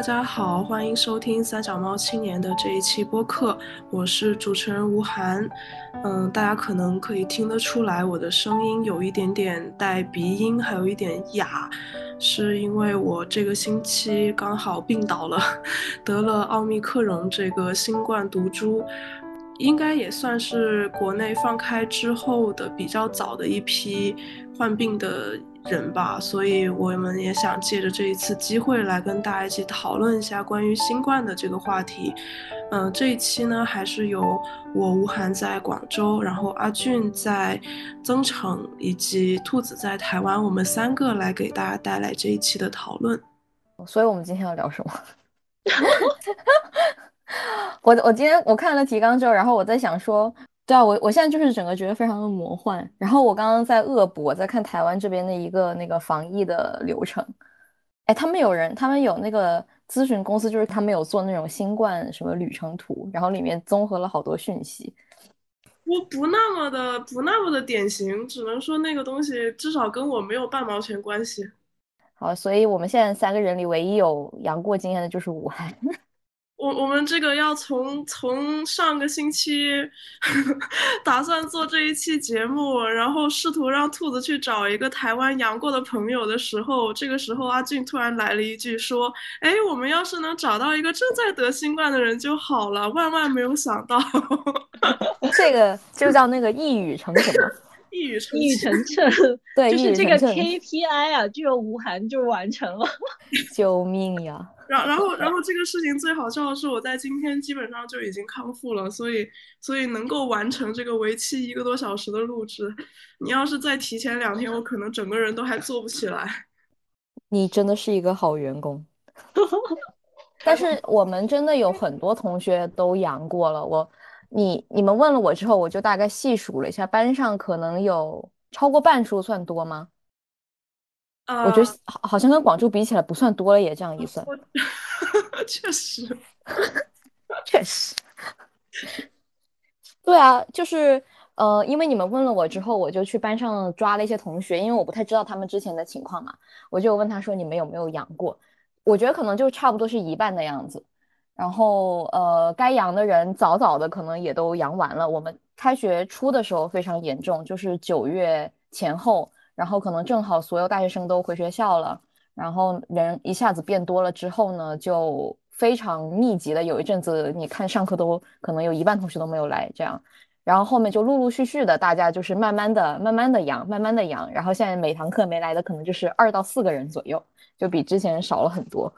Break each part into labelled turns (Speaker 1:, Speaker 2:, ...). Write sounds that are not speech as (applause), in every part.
Speaker 1: 大家好，欢迎收听三脚猫青年的这一期播客，我是主持人吴涵。嗯，大家可能可以听得出来，我的声音有一点点带鼻音，还有一点哑，是因为我这个星期刚好病倒了，(laughs) 得了奥密克戎这个新冠毒株，应该也算是国内放开之后的比较早的一批患病的。人吧，所以我们也想借着这一次机会来跟大家一起讨论一下关于新冠的这个话题。嗯，这一期呢，还是由我吴涵在广州，然后阿俊在增城，以及兔子在台湾，我们三个来给大家带来这一期的讨论。
Speaker 2: 所以我们今天要聊什么？(laughs) 我我今天我看了提纲之后，然后我在想说。对啊，我我现在就是整个觉得非常的魔幻。然后我刚刚在恶补，我在看台湾这边的一个那个防疫的流程。哎，他们有人，他们有那个咨询公司，就是他们有做那种新冠什么旅程图，然后里面综合了好多讯息。
Speaker 1: 我不那么的不那么的典型，只能说那个东西至少跟我没有半毛钱关系。
Speaker 2: 好，所以我们现在三个人里唯一有阳过经验的就是武汉。
Speaker 1: 我我们这个要从从上个星期 (laughs) 打算做这一期节目，然后试图让兔子去找一个台湾阳过的朋友的时候，这个时候阿俊突然来了一句说：“哎，我们要是能找到一个正在得新冠的人就好了。”万万没有想到，(laughs)
Speaker 2: 这个就叫那个一语成谶嘛，
Speaker 1: 一语成
Speaker 3: 一语成 (laughs) 谶，
Speaker 2: 对，
Speaker 3: 就是这个 KPI 啊，就吴涵就完成了，(laughs)
Speaker 2: 救命呀！
Speaker 1: 然然后然后这个事情最好笑的是，我在今天基本上就已经康复了，所以所以能够完成这个为期一个多小时的录制。你要是再提前两天，我可能整个人都还做不起来。(laughs)
Speaker 2: 你真的是一个好员工。但是我们真的有很多同学都阳过了。我你你们问了我之后，我就大概细数了一下，班上可能有超过半数，算多吗？我觉得好，好像跟广州比起来不算多了，也这样一算，(laughs)
Speaker 1: 确实，
Speaker 2: 确实，对啊，就是呃，因为你们问了我之后，我就去班上抓了一些同学，因为我不太知道他们之前的情况嘛，我就问他说你们有没有养过？我觉得可能就差不多是一半的样子，然后呃，该阳的人早早的可能也都阳完了。我们开学初的时候非常严重，就是九月前后。然后可能正好所有大学生都回学校了，然后人一下子变多了之后呢，就非常密集的有一阵子，你看上课都可能有一半同学都没有来这样，然后后面就陆陆续续的大家就是慢慢的、慢慢的阳、慢慢的阳，然后现在每堂课没来的可能就是二到四个人左右，就比之前少了很多，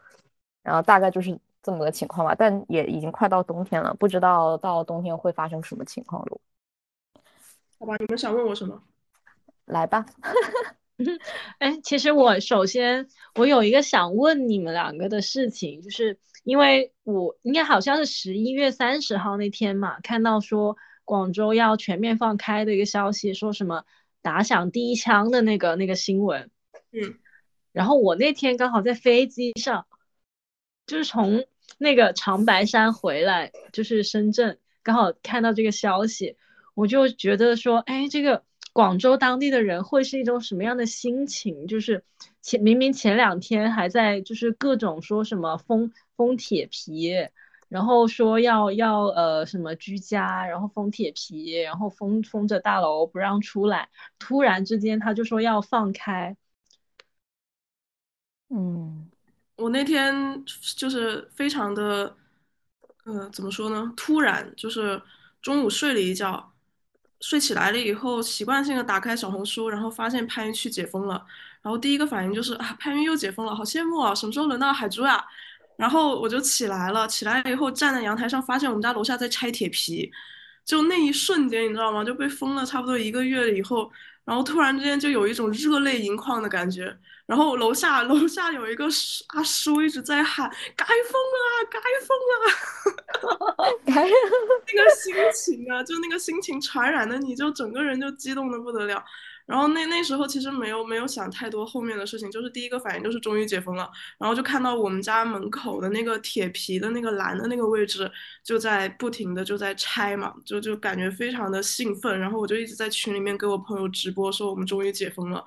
Speaker 2: 然后大概就是这么个情况吧。但也已经快到冬天了，不知道到冬天会发生什么情况了。
Speaker 1: 好吧，你们想问我什么？
Speaker 2: 来吧，(laughs)
Speaker 3: 哎，其实我首先我有一个想问你们两个的事情，就是因为我应该好像是十一月三十号那天嘛，看到说广州要全面放开的一个消息，说什么打响第一枪的那个那个新闻，
Speaker 1: 嗯，
Speaker 3: 然后我那天刚好在飞机上，就是从那个长白山回来，就是深圳，刚好看到这个消息，我就觉得说，哎，这个。广州当地的人会是一种什么样的心情？就是前明明前两天还在就是各种说什么封封铁皮，然后说要要呃什么居家，然后封铁皮，然后封封着大楼不让出来，突然之间他就说要放开。
Speaker 2: 嗯，
Speaker 1: 我那天就是非常的，呃，怎么说呢？突然就是中午睡了一觉。睡起来了以后，习惯性的打开小红书，然后发现番禺区解封了，然后第一个反应就是啊，番禺又解封了，好羡慕啊！什么时候轮到海珠呀？然后我就起来了，起来以后站在阳台上，发现我们家楼下在拆铁皮，就那一瞬间，你知道吗？就被封了差不多一个月了以后。然后突然之间就有一种热泪盈眶的感觉，然后楼下楼下有一个阿叔一直在喊“该封了，该封了” (laughs) (laughs) 那个心情啊，就那个心情传染的，你就整个人就激动的不得了。然后那那时候其实没有没有想太多后面的事情，就是第一个反应就是终于解封了，然后就看到我们家门口的那个铁皮的那个栏的那个位置就在不停的就在拆嘛，就就感觉非常的兴奋，然后我就一直在群里面给我朋友直播说我们终于解封了，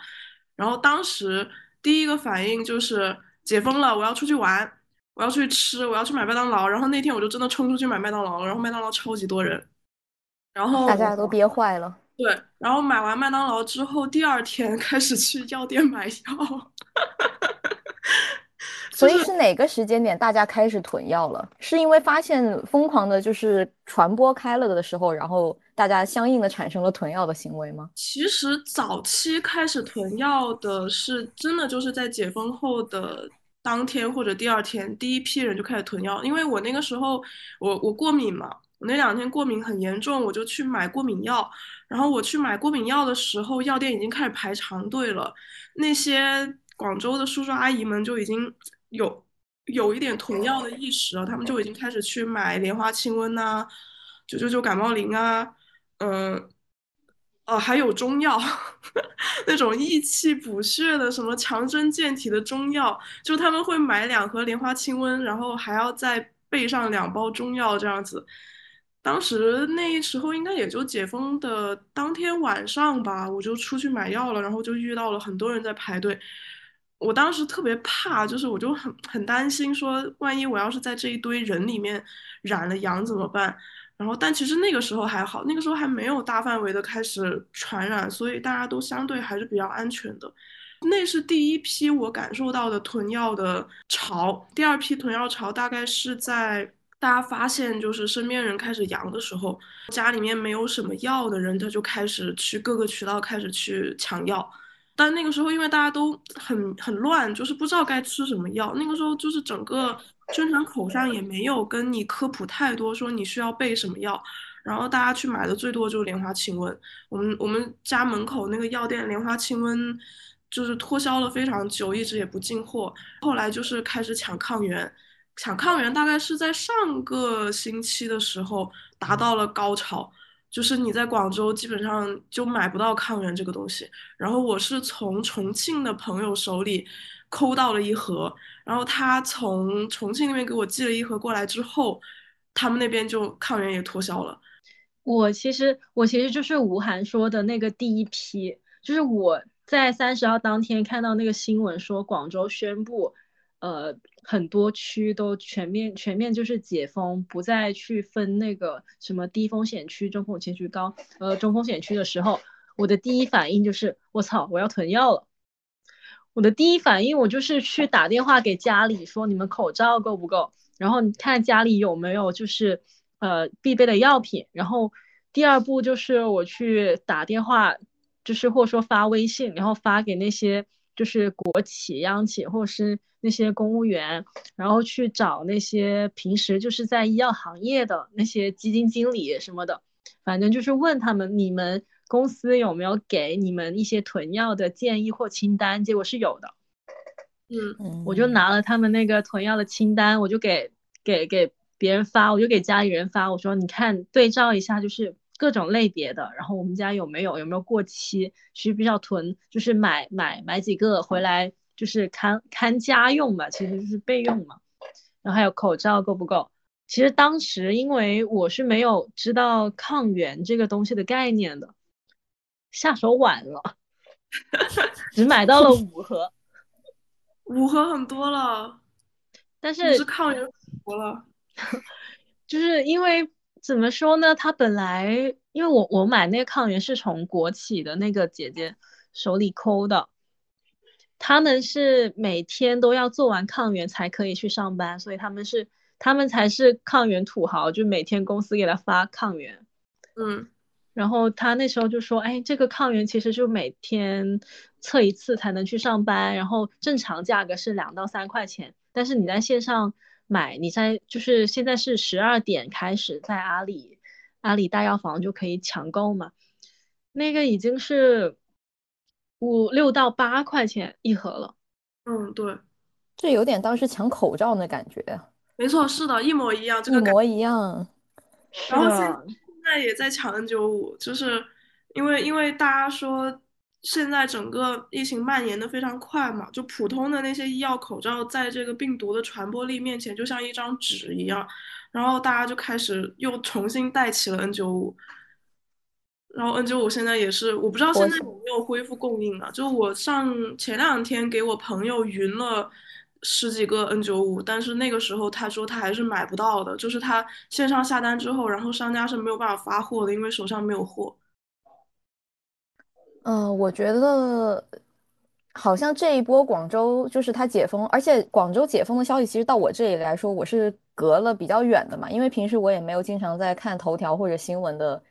Speaker 1: 然后当时第一个反应就是解封了，我要出去玩，我要去吃，我要去买麦当劳。然后那天我就真的冲出去买麦当劳了，然后麦当劳超级多人，然后
Speaker 2: 大家都憋坏了。
Speaker 1: 对，然后买完麦当劳之后，第二天 (laughs) 开始去药店买药。(laughs)
Speaker 2: 所以是哪个时间点大家开始囤药了？是因为发现疯狂的就是传播开了的时候，然后大家相应的产生了囤药的行为吗？
Speaker 1: 其实早期开始囤药的是真的就是在解封后的当天或者第二天，第一批人就开始囤药。因为我那个时候我我过敏嘛，我那两天过敏很严重，我就去买过敏药。然后我去买过敏药的时候，药店已经开始排长队了，那些广州的叔叔阿姨们就已经。有有一点囤药的意识了，他们就已经开始去买莲花清瘟呐，九九九感冒灵啊，嗯，哦，还有中药，(laughs) 那种益气补血的，什么强身健体的中药，就他们会买两盒莲花清瘟，然后还要再备上两包中药这样子。当时那时候应该也就解封的当天晚上吧，我就出去买药了，然后就遇到了很多人在排队。我当时特别怕，就是我就很很担心，说万一我要是在这一堆人里面染了阳怎么办？然后，但其实那个时候还好，那个时候还没有大范围的开始传染，所以大家都相对还是比较安全的。那是第一批我感受到的囤药的潮，第二批囤药潮大概是在大家发现就是身边人开始阳的时候，家里面没有什么药的人，他就开始去各个渠道开始去抢药。但那个时候，因为大家都很很乱，就是不知道该吃什么药。那个时候，就是整个宣传口上也没有跟你科普太多，说你需要备什么药。然后大家去买的最多就是莲花清瘟。我们我们家门口那个药店莲花清瘟就是脱销了非常久，一直也不进货。后来就是开始抢抗原，抢抗原大概是在上个星期的时候达到了高潮。就是你在广州基本上就买不到抗原这个东西，然后我是从重庆的朋友手里抠到了一盒，然后他从重庆那边给我寄了一盒过来之后，他们那边就抗原也脱销了。
Speaker 3: 我其实我其实就是吴涵说的那个第一批，就是我在三十号当天看到那个新闻说广州宣布。呃，很多区都全面全面就是解封，不再去分那个什么低风险区、中风险区、高呃中风险区的时候，我的第一反应就是我操，我要囤药了。我的第一反应我就是去打电话给家里说你们口罩够不够，然后你看家里有没有就是呃必备的药品，然后第二步就是我去打电话，就是或者说发微信，然后发给那些就是国企、央企或者是。那些公务员，然后去找那些平时就是在医药行业的那些基金经理什么的，反正就是问他们，你们公司有没有给你们一些囤药的建议或清单？结果是有的。
Speaker 1: 嗯，
Speaker 3: 我就拿了他们那个囤药的清单，我就给给给别人发，我就给家里人发，我说你看对照一下，就是各种类别的，然后我们家有没有有没有过期，需不需要囤，就是买买买几个回来。就是看看家用吧，其实就是备用嘛。然后还有口罩够不够？其实当时因为我是没有知道抗原这个东西的概念的，下手晚了，只买到了 (laughs) 五盒，
Speaker 1: 五盒很多了。
Speaker 3: 但是
Speaker 1: 是抗原服了，(laughs)
Speaker 3: 就是因为怎么说呢？他本来因为我我买那个抗原是从国企的那个姐姐手里抠的。他们是每天都要做完抗原才可以去上班，所以他们是他们才是抗原土豪，就每天公司给他发抗原。
Speaker 1: 嗯，
Speaker 3: 然后他那时候就说：“哎，这个抗原其实就每天测一次才能去上班，然后正常价格是两到三块钱，但是你在线上买，你在就是现在是十二点开始在阿里阿里大药房就可以抢购嘛，那个已经是。”五六到八块钱一盒了，
Speaker 1: 嗯，对，
Speaker 2: 这有点当时抢口罩的感觉
Speaker 1: 没错，是的，一模一样，这个
Speaker 2: 一模一样。
Speaker 1: 然后在也在抢 N 九五，就是因为因为大家说现在整个疫情蔓延的非常快嘛，就普通的那些医药口罩在这个病毒的传播力面前就像一张纸一样，然后大家就开始又重新带起了 N 九五。然后 N 九五现在也是，我不知道现在有没有恢复供应啊？就我上前两天给我朋友匀了十几个 N95，但是那个时候他说他还是买不到的，就是他线上下单之后，然后商家是没有办法发货的，因为手上没有货。
Speaker 2: 嗯，我觉得好像这一波广州就是它解封，而且广州解封的消息其实到我这里来说，我是隔了比较远的嘛，因为平时我也没有经常在看头条或者新闻的。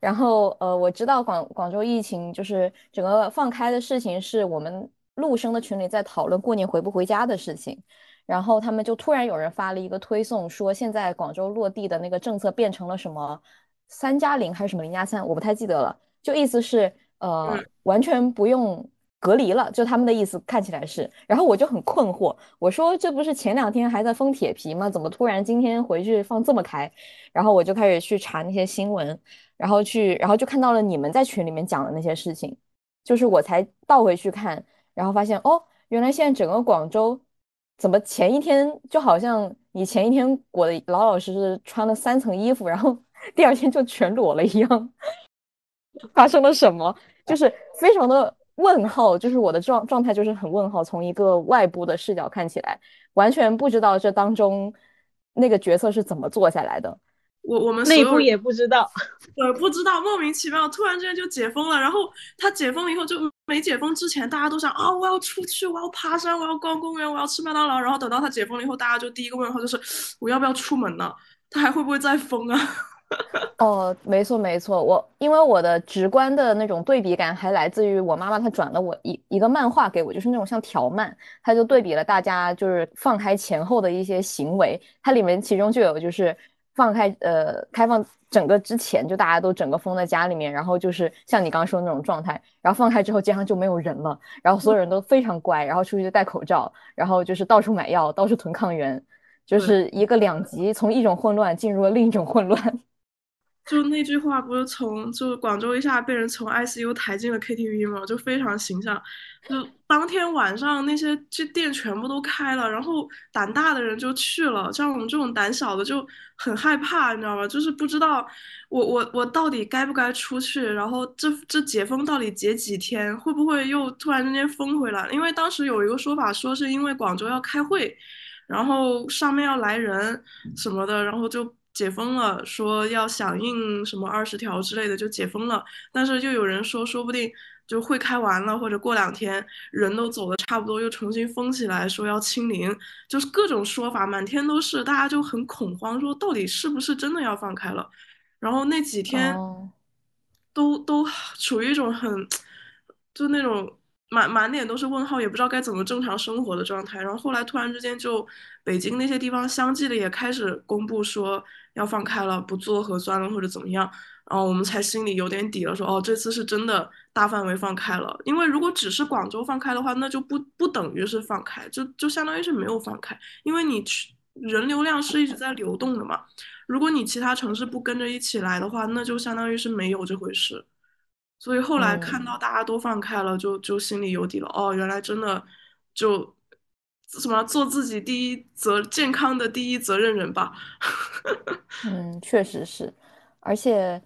Speaker 2: 然后呃，我知道广广州疫情就是整个放开的事情，是我们陆生的群里在讨论过年回不回家的事情。然后他们就突然有人发了一个推送，说现在广州落地的那个政策变成了什么三加零还是什么零加三，我不太记得了。就意思是。呃，完全不用隔离了，就他们的意思看起来是。然后我就很困惑，我说这不是前两天还在封铁皮吗？怎么突然今天回去放这么开？然后我就开始去查那些新闻，然后去，然后就看到了你们在群里面讲的那些事情，就是我才倒回去看，然后发现哦，原来现在整个广州怎么前一天就好像你前一天裹的老老实实穿了三层衣服，然后 (laughs) 第二天就全裸了一样。发生了什么？就是非常的问号，就是我的状状态就是很问号。从一个外部的视角看起来，完全不知道这当中那个角色是怎么做下来的。
Speaker 1: 我我们
Speaker 3: 内部也不知道，(laughs)
Speaker 1: 对，不知道，莫名其妙，突然之间就解封了。然后他解封以后，就没解封之前，大家都想啊，我要出去，我要爬山，我要逛公园，我要吃麦当劳。然后等到他解封了以后，大家就第一个问号就是，我要不要出门呢？他还会不会再封啊？(laughs)
Speaker 2: 哦，没错没错，我因为我的直观的那种对比感还来自于我妈妈，她转了我一一个漫画给我，就是那种像条漫，她就对比了大家就是放开前后的一些行为，它里面其中就有就是放开呃开放整个之前就大家都整个封在家里面，然后就是像你刚刚说的那种状态，然后放开之后街上就没有人了，然后所有人都非常乖，然后出去就戴口罩，然后就是到处买药，到处囤抗原，就是一个两极，从一种混乱进入了另一种混乱。
Speaker 1: 就那句话不是从就广州一下被人从 ICU 抬进了 KTV 吗？就非常形象。就当天晚上那些这店全部都开了，然后胆大的人就去了，像我们这种胆小的就很害怕，你知道吗？就是不知道我我我到底该不该出去，然后这这解封到底解几天，会不会又突然之间封回来？因为当时有一个说法说是因为广州要开会，然后上面要来人什么的，然后就。解封了，说要响应什么二十条之类的就解封了，但是又有人说，说不定就会开完了，或者过两天人都走的差不多，又重新封起来，说要清零，就是各种说法满天都是，大家就很恐慌，说到底是不是真的要放开了？然后那几天都都处于一种很就那种。满满脸都是问号，也不知道该怎么正常生活的状态。然后后来突然之间，就北京那些地方相继的也开始公布说要放开了，不做核酸了或者怎么样。然后我们才心里有点底了，说哦，这次是真的大范围放开了。因为如果只是广州放开的话，那就不不等于是放开，就就相当于是没有放开，因为你去人流量是一直在流动的嘛。如果你其他城市不跟着一起来的话，那就相当于是没有这回事。所以后来看到大家都放开了，就就心里有底了。哦，原来真的就什么做自己第一责健康的第一责任人吧。(laughs)
Speaker 2: 嗯，确实是。而且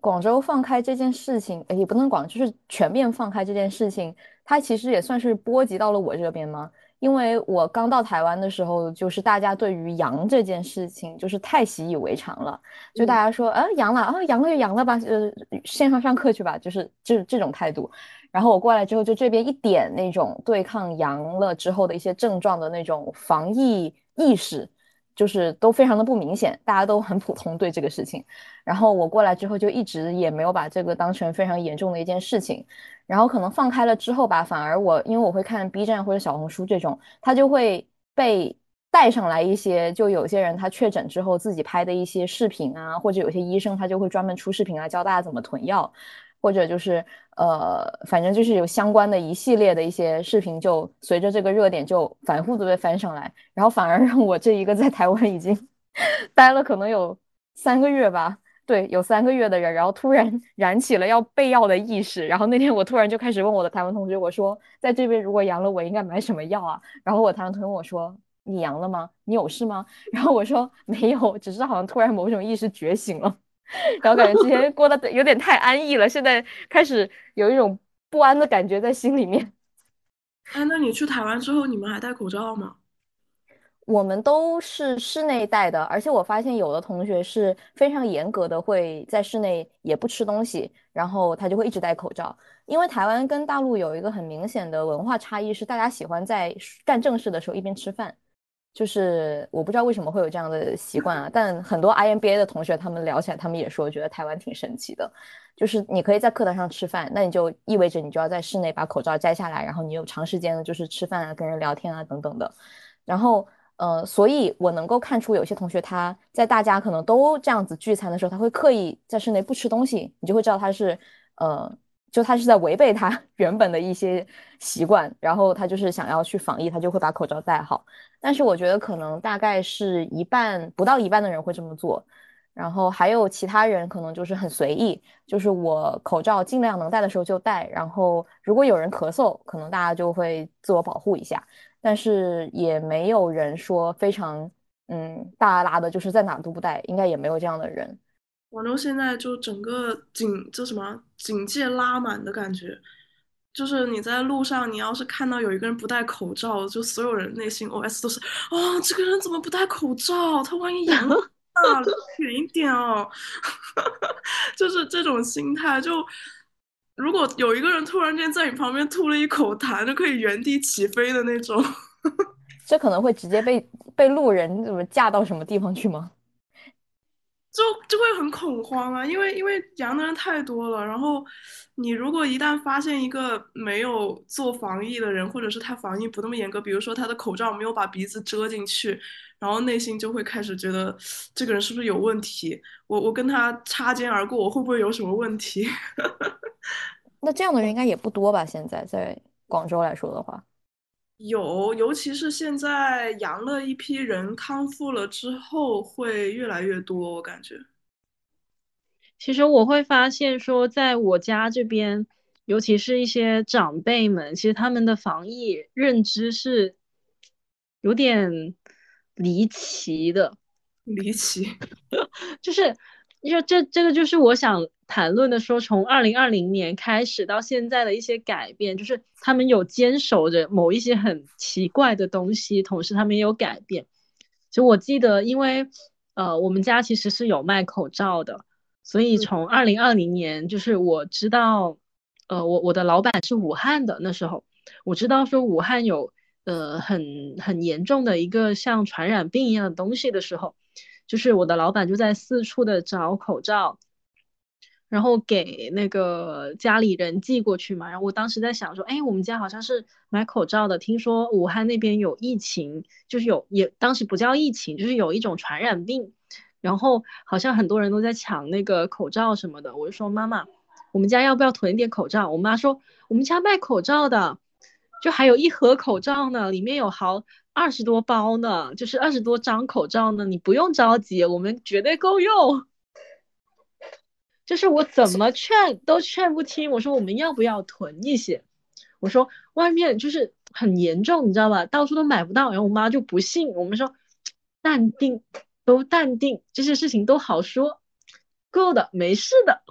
Speaker 2: 广州放开这件事情，也不能广，就是全面放开这件事情，它其实也算是波及到了我这边吗？因为我刚到台湾的时候，就是大家对于阳这件事情就是太习以为常了，就大家说，呃，阳了啊，阳了就阳了吧，呃，线上上课去吧，就是就是这种态度。然后我过来之后，就这边一点那种对抗阳了之后的一些症状的那种防疫意识。就是都非常的不明显，大家都很普通对这个事情。然后我过来之后就一直也没有把这个当成非常严重的一件事情。然后可能放开了之后吧，反而我因为我会看 B 站或者小红书这种，他就会被带上来一些，就有些人他确诊之后自己拍的一些视频啊，或者有些医生他就会专门出视频来教大家怎么囤药。或者就是呃，反正就是有相关的一系列的一些视频，就随着这个热点就反复的被翻上来，然后反而让我这一个在台湾已经待了可能有三个月吧，对，有三个月的人，然后突然 (laughs) 燃起了要备药的意识，然后那天我突然就开始问我的台湾同学，我说在这边如果阳了，我应该买什么药啊？然后我台湾同学问我说，你阳了吗？你有事吗？(laughs) 然后我说没有，只是好像突然某种意识觉醒了。然后感觉之前过得有点太安逸了，现在开始有一种不安的感觉在心里面。
Speaker 1: 哎，那你去台湾之后，你们还戴口罩吗？
Speaker 2: 我们都是室内戴的，而且我发现有的同学是非常严格的，会在室内也不吃东西，然后他就会一直戴口罩。因为台湾跟大陆有一个很明显的文化差异，是大家喜欢在干正事的时候一边吃饭。就是我不知道为什么会有这样的习惯啊，但很多 IMBA 的同学他们聊起来，他们也说觉得台湾挺神奇的。就是你可以在课堂上吃饭，那你就意味着你就要在室内把口罩摘下来，然后你有长时间的就是吃饭啊、跟人聊天啊等等的。然后呃，所以我能够看出有些同学他在大家可能都这样子聚餐的时候，他会刻意在室内不吃东西，你就会知道他是呃。就他是在违背他 (laughs) 原本的一些习惯，然后他就是想要去防疫，他就会把口罩戴好。但是我觉得可能大概是一半不到一半的人会这么做，然后还有其他人可能就是很随意，就是我口罩尽量能戴的时候就戴，然后如果有人咳嗽，可能大家就会自我保护一下，但是也没有人说非常嗯大拉的，就是在哪都不戴，应该也没有这样的人。
Speaker 1: 广州现在就整个警就什么警戒拉满的感觉，就是你在路上，你要是看到有一个人不戴口罩，就所有人内心 OS 都是啊，这个人怎么不戴口罩？他万一阳了，(laughs) 远一点哦，(laughs) 就是这种心态。就如果有一个人突然间在你旁边吐了一口痰，就可以原地起飞的那种。(laughs)
Speaker 2: 这可能会直接被被路人怎么架到什么地方去吗？
Speaker 1: 就就会很恐慌啊，因为因为阳的人太多了，然后你如果一旦发现一个没有做防疫的人，或者是他防疫不那么严格，比如说他的口罩没有把鼻子遮进去，然后内心就会开始觉得这个人是不是有问题？我我跟他擦肩而过，我会不会有什么问题？(laughs)
Speaker 2: 那这样的人应该也不多吧？现在在广州来说的话。
Speaker 1: 有，尤其是现在阳了一批人康复了之后，会越来越多。我感觉，
Speaker 3: 其实我会发现说，在我家这边，尤其是一些长辈们，其实他们的防疫认知是有点离奇的。
Speaker 1: 离奇，(laughs)
Speaker 3: 就是，因为这这个就是我想。谈论的说，从二零二零年开始到现在的一些改变，就是他们有坚守着某一些很奇怪的东西，同时他们也有改变。就我记得，因为呃，我们家其实是有卖口罩的，所以从二零二零年，就是我知道，呃，我我的老板是武汉的，那时候我知道说武汉有呃很很严重的一个像传染病一样的东西的时候，就是我的老板就在四处的找口罩。然后给那个家里人寄过去嘛，然后我当时在想说，哎，我们家好像是买口罩的，听说武汉那边有疫情，就是有也当时不叫疫情，就是有一种传染病，然后好像很多人都在抢那个口罩什么的，我就说妈妈，我们家要不要囤一点口罩？我妈说我们家卖口罩的，就还有一盒口罩呢，里面有好二十多包呢，就是二十多张口罩呢，你不用着急，我们绝对够用。就是我怎么劝都劝不听，我说我们要不要囤一些？我说外面就是很严重，你知道吧？到处都买不到。然后我妈就不信，我们说淡定，都淡定，这些事情都好说，够的，没事的。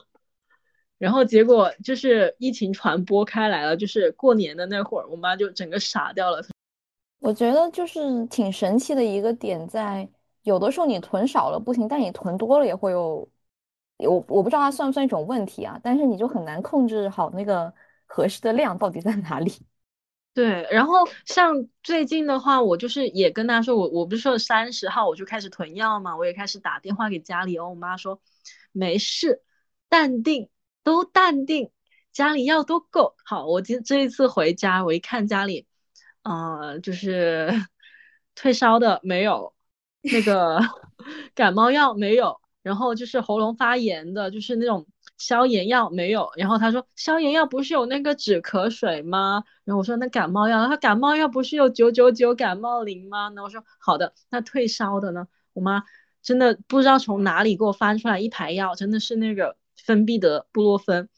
Speaker 3: 然后结果就是疫情传播开来了，就是过年的那会儿，我妈就整个傻掉了。
Speaker 2: 我觉得就是挺神奇的一个点在，有的时候你囤少了不行，但你囤多了也会有。我我不知道它算不算一种问题啊，但是你就很难控制好那个合适的量到底在哪里。(laughs)
Speaker 3: 对，然后像最近的话，我就是也跟他说，我我不是说三十号我就开始囤药嘛，我也开始打电话给家里，哦我妈说没事，淡定，都淡定，家里药都够。好，我今这一次回家，我一看家里，呃，就是 (laughs) 退烧的没有，那个 (laughs) 感冒药没有。然后就是喉咙发炎的，就是那种消炎药没有。然后他说消炎药不是有那个止咳水吗？然后我说那感冒药，他感冒药不是有九九九感冒灵吗？那我说好的，那退烧的呢？我妈真的不知道从哪里给我翻出来一排药，真的是那个芬必得、布洛芬。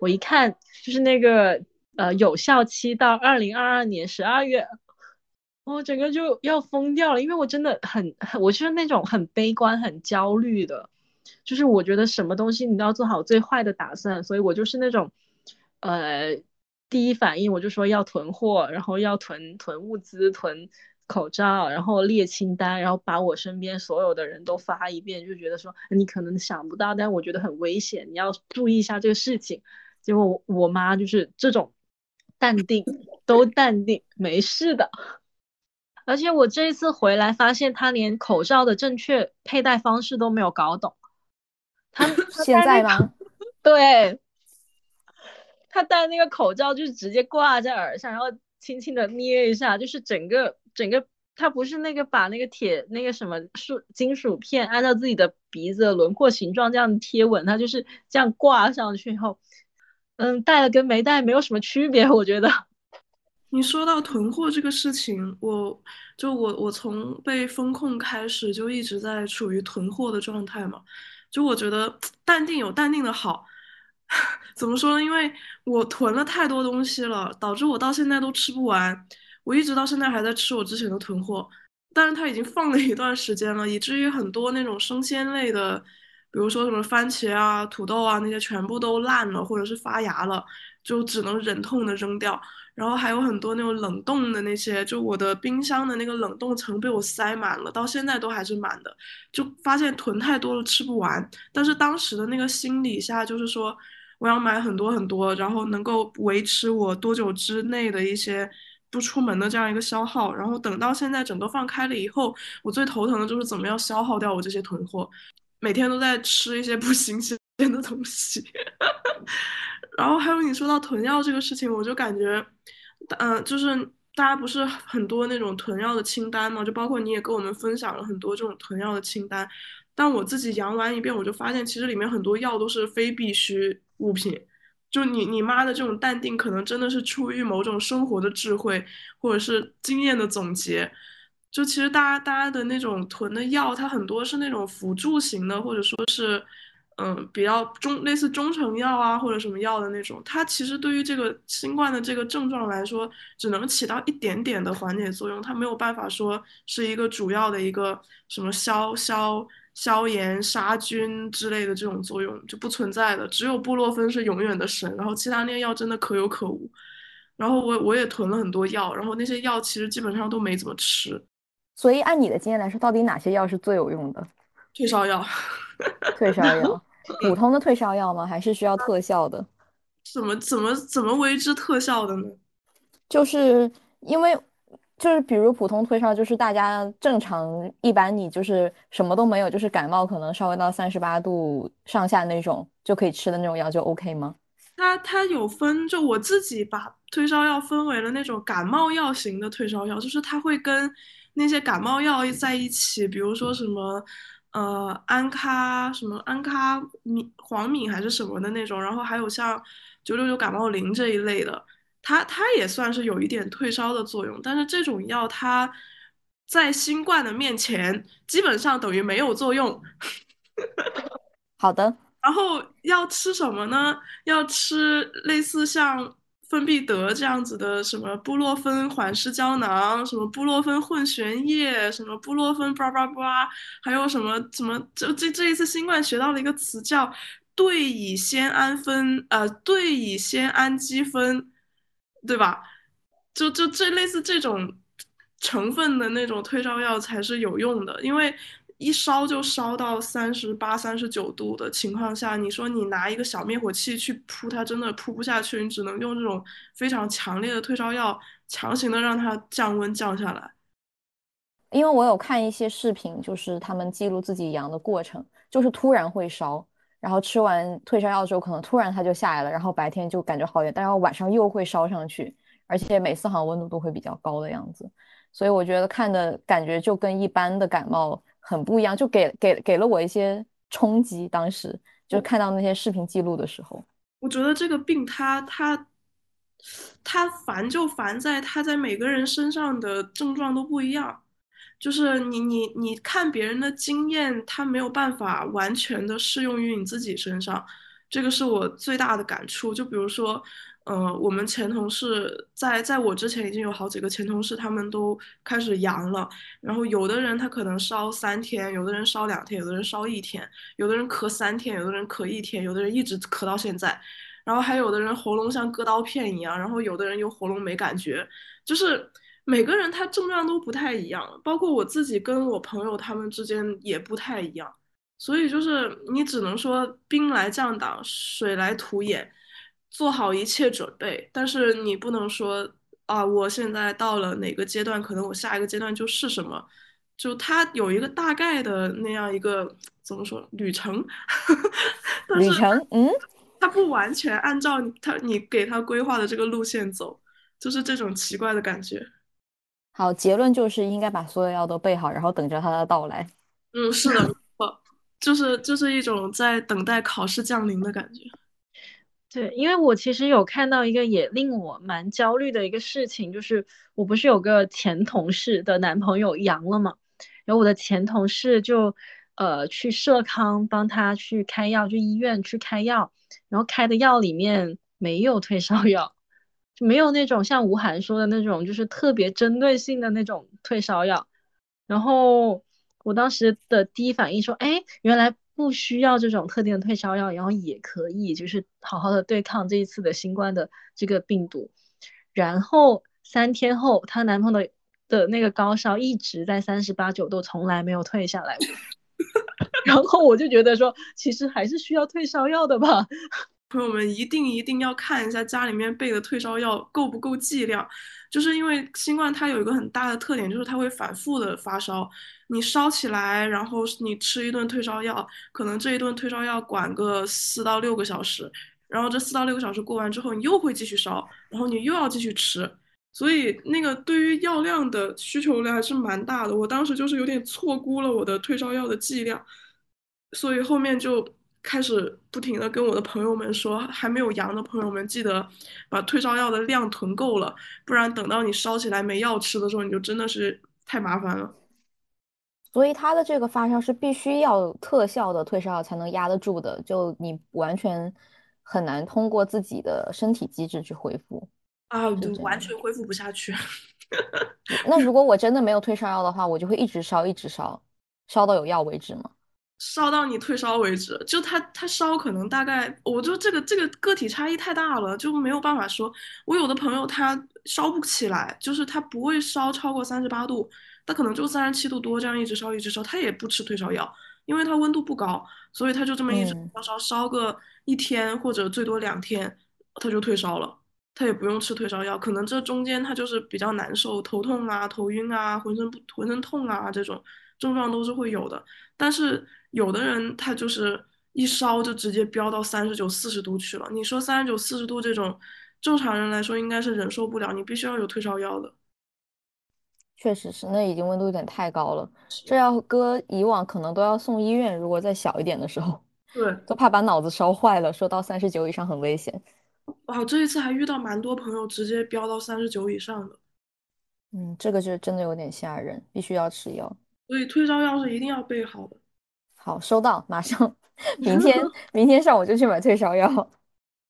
Speaker 3: 我一看就是那个呃有效期到二零二二年十二月。我整个就要疯掉了，因为我真的很很，我就是那种很悲观、很焦虑的，就是我觉得什么东西你都要做好最坏的打算，所以我就是那种，呃，第一反应我就说要囤货，然后要囤囤物资、囤口罩，然后列清单，然后把我身边所有的人都发一遍，就觉得说你可能想不到，但我觉得很危险，你要注意一下这个事情。结果我我妈就是这种淡定，都淡定，没事的。而且我这一次回来发现，他连口罩的正确佩戴方式都没有搞懂。他 (laughs)
Speaker 2: 现在吗？(laughs)
Speaker 3: 对。他戴那个口罩就是直接挂在耳上，然后轻轻的捏一下，就是整个整个，他不是那个把那个铁那个什么树金属片按照自己的鼻子轮廓形状这样贴稳，他就是这样挂上去以后，嗯，戴了跟没戴没有什么区别，我觉得。
Speaker 1: 你说到囤货这个事情，我就我我从被风控开始就一直在处于囤货的状态嘛，就我觉得淡定有淡定的好。(laughs) 怎么说呢？因为我囤了太多东西了，导致我到现在都吃不完。我一直到现在还在吃我之前的囤货，但是它已经放了一段时间了，以至于很多那种生鲜类的，比如说什么番茄啊、土豆啊那些，全部都烂了或者是发芽了，就只能忍痛的扔掉。然后还有很多那种冷冻的那些，就我的冰箱的那个冷冻层被我塞满了，到现在都还是满的，就发现囤太多了吃不完。但是当时的那个心理下就是说。我要买很多很多，然后能够维持我多久之内的一些不出门的这样一个消耗。然后等到现在整个放开了以后，我最头疼的就是怎么样消耗掉我这些囤货。每天都在吃一些不新鲜的东西。(laughs) 然后还有你说到囤药这个事情，我就感觉，嗯，就是大家不是很多那种囤药的清单嘛，就包括你也跟我们分享了很多这种囤药的清单。但我自己阳完一遍，我就发现其实里面很多药都是非必需。物品，就你你妈的这种淡定，可能真的是出于某种生活的智慧，或者是经验的总结。就其实大家大家的那种囤的药，它很多是那种辅助型的，或者说是嗯比较中类似中成药啊或者什么药的那种。它其实对于这个新冠的这个症状来说，只能起到一点点的缓解作用，它没有办法说是一个主要的一个什么消消。消炎、杀菌之类的这种作用就不存在的，只有布洛芬是永远的神，然后其他那些药真的可有可无。然后我我也囤了很多药，然后那些药其实基本上都没怎么吃。
Speaker 2: 所以按你的经验来说，到底哪些药是最有用的？
Speaker 1: 退烧药。(laughs)
Speaker 2: 退烧药，(laughs) 普通的退烧药吗？还是需要特效的？
Speaker 1: 怎么怎么怎么为之特效的呢？
Speaker 2: 就是因为。就是比如普通退烧，就是大家正常一般你就是什么都没有，就是感冒可能稍微到三十八度上下那种就可以吃的那种药就 OK 吗？
Speaker 1: 它它有分，就我自己把退烧药分为了那种感冒药型的退烧药，就是它会跟那些感冒药在一起，比如说什么呃安咖什么安咖米黄敏还是什么的那种，然后还有像九九九感冒灵这一类的。它它也算是有一点退烧的作用，但是这种药它在新冠的面前基本上等于没有作用。(laughs)
Speaker 2: 好的，
Speaker 1: 然后要吃什么呢？要吃类似像芬必得这样子的，什么布洛芬缓释胶囊，什么布洛芬混悬液，什么布洛芬叭叭叭，还有什么什么？就这这一次新冠学到了一个词叫对乙酰氨酚，呃，对乙酰氨基酚。对吧？就就这类似这种成分的那种退烧药才是有用的，因为一烧就烧到三十八、三十九度的情况下，你说你拿一个小灭火器去扑，它真的扑不下去，你只能用这种非常强烈的退烧药强行的让它降温降下来。
Speaker 2: 因为我有看一些视频，就是他们记录自己阳的过程，就是突然会烧。然后吃完退烧药之后，可能突然它就下来了，然后白天就感觉好点，但是晚上又会烧上去，而且每次好像温度都会比较高的样子，所以我觉得看的感觉就跟一般的感冒很不一样，就给给给了我一些冲击。当时就看到那些视频记录的时候，
Speaker 1: 我觉得这个病它它它烦就烦在它在每个人身上的症状都不一样。就是你你你看别人的经验，它没有办法完全的适用于你自己身上，这个是我最大的感触。就比如说，呃，我们前同事在在我之前已经有好几个前同事，他们都开始阳了。然后有的人他可能烧三天，有的人烧两天，有的人烧一天，有的人咳三天，有的人咳一天，有的人一直咳到现在。然后还有的人喉咙像割刀片一样，然后有的人又喉咙没感觉，就是。每个人他症状都不太一样，包括我自己跟我朋友他们之间也不太一样，所以就是你只能说兵来将挡，水来土掩，做好一切准备，但是你不能说啊，我现在到了哪个阶段，可能我下一个阶段就是什么，就他有一个大概的那样一个怎么说旅程，
Speaker 2: 旅程，(laughs) 嗯，
Speaker 1: 他不完全按照他你给他规划的这个路线走，就是这种奇怪的感觉。
Speaker 2: 好，结论就是应该把所有药都备好，然后等着它的到来。
Speaker 1: 嗯，是的，就是就是一种在等待考试降临的感觉。
Speaker 3: 对，因为我其实有看到一个也令我蛮焦虑的一个事情，就是我不是有个前同事的男朋友阳了嘛，然后我的前同事就呃去社康帮他去开药，去医院去开药，然后开的药里面没有退烧药。就没有那种像吴涵说的那种，就是特别针对性的那种退烧药。然后我当时的第一反应说，哎，原来不需要这种特定的退烧药，然后也可以就是好好的对抗这一次的新冠的这个病毒。然后三天后，她男朋友的那个高烧一直在三十八九度，从来没有退下来。(laughs) 然后我就觉得说，其实还是需要退烧药的吧。
Speaker 1: 朋友们一定一定要看一下家里面备的退烧药够不够剂量，就是因为新冠它有一个很大的特点，就是它会反复的发烧。你烧起来，然后你吃一顿退烧药，可能这一顿退烧药管个四到六个小时，然后这四到六个小时过完之后，你又会继续烧，然后你又要继续吃，所以那个对于药量的需求量还是蛮大的。我当时就是有点错估了我的退烧药的剂量，所以后面就。开始不停的跟我的朋友们说，还没有阳的朋友们记得把退烧药的量囤够了，不然等到你烧起来没药吃的时候，你就真的是太麻烦了。
Speaker 2: 所以他的这个发烧是必须要特效的退烧药才能压得住的，就你完全很难通过自己的身体机制去恢复
Speaker 1: 啊，对，完全恢复不下去。
Speaker 2: 那如 (laughs) 果我真的没有退烧药的话，我就会一直烧，一直烧，烧到有药为止吗？
Speaker 1: 烧到你退烧为止，就他他烧可能大概，我就这个这个个体差异太大了，就没有办法说。我有的朋友他烧不起来，就是他不会烧超过三十八度，他可能就三十七度多这样一直烧一直烧，他也不吃退烧药，因为他温度不高，所以他就这么一直烧烧烧个一天或者最多两天，他就退烧了，他也不用吃退烧药，可能这中间他就是比较难受，头痛啊、头晕啊、浑身不浑身痛啊这种症状都是会有的，但是。有的人他就是一烧就直接飙到三十九、四十度去了。你说三十九、四十度这种，正常人来说应该是忍受不了，你必须要有退烧药的。
Speaker 2: 确实是，那已经温度有点太高了，这要搁以往可能都要送医院。如果再小一点的时候，(laughs)
Speaker 1: 对，
Speaker 2: 都怕把脑子烧坏了。说到三十九以上很危险。
Speaker 1: 哇，这一次还遇到蛮多朋友直接飙到三十九以上的。
Speaker 2: 嗯，这个就真的有点吓人，必须要吃药。
Speaker 1: 所以退烧药是一定要备好的。
Speaker 2: 好，收到，马上，(laughs) 明天明天上午就去买退烧药。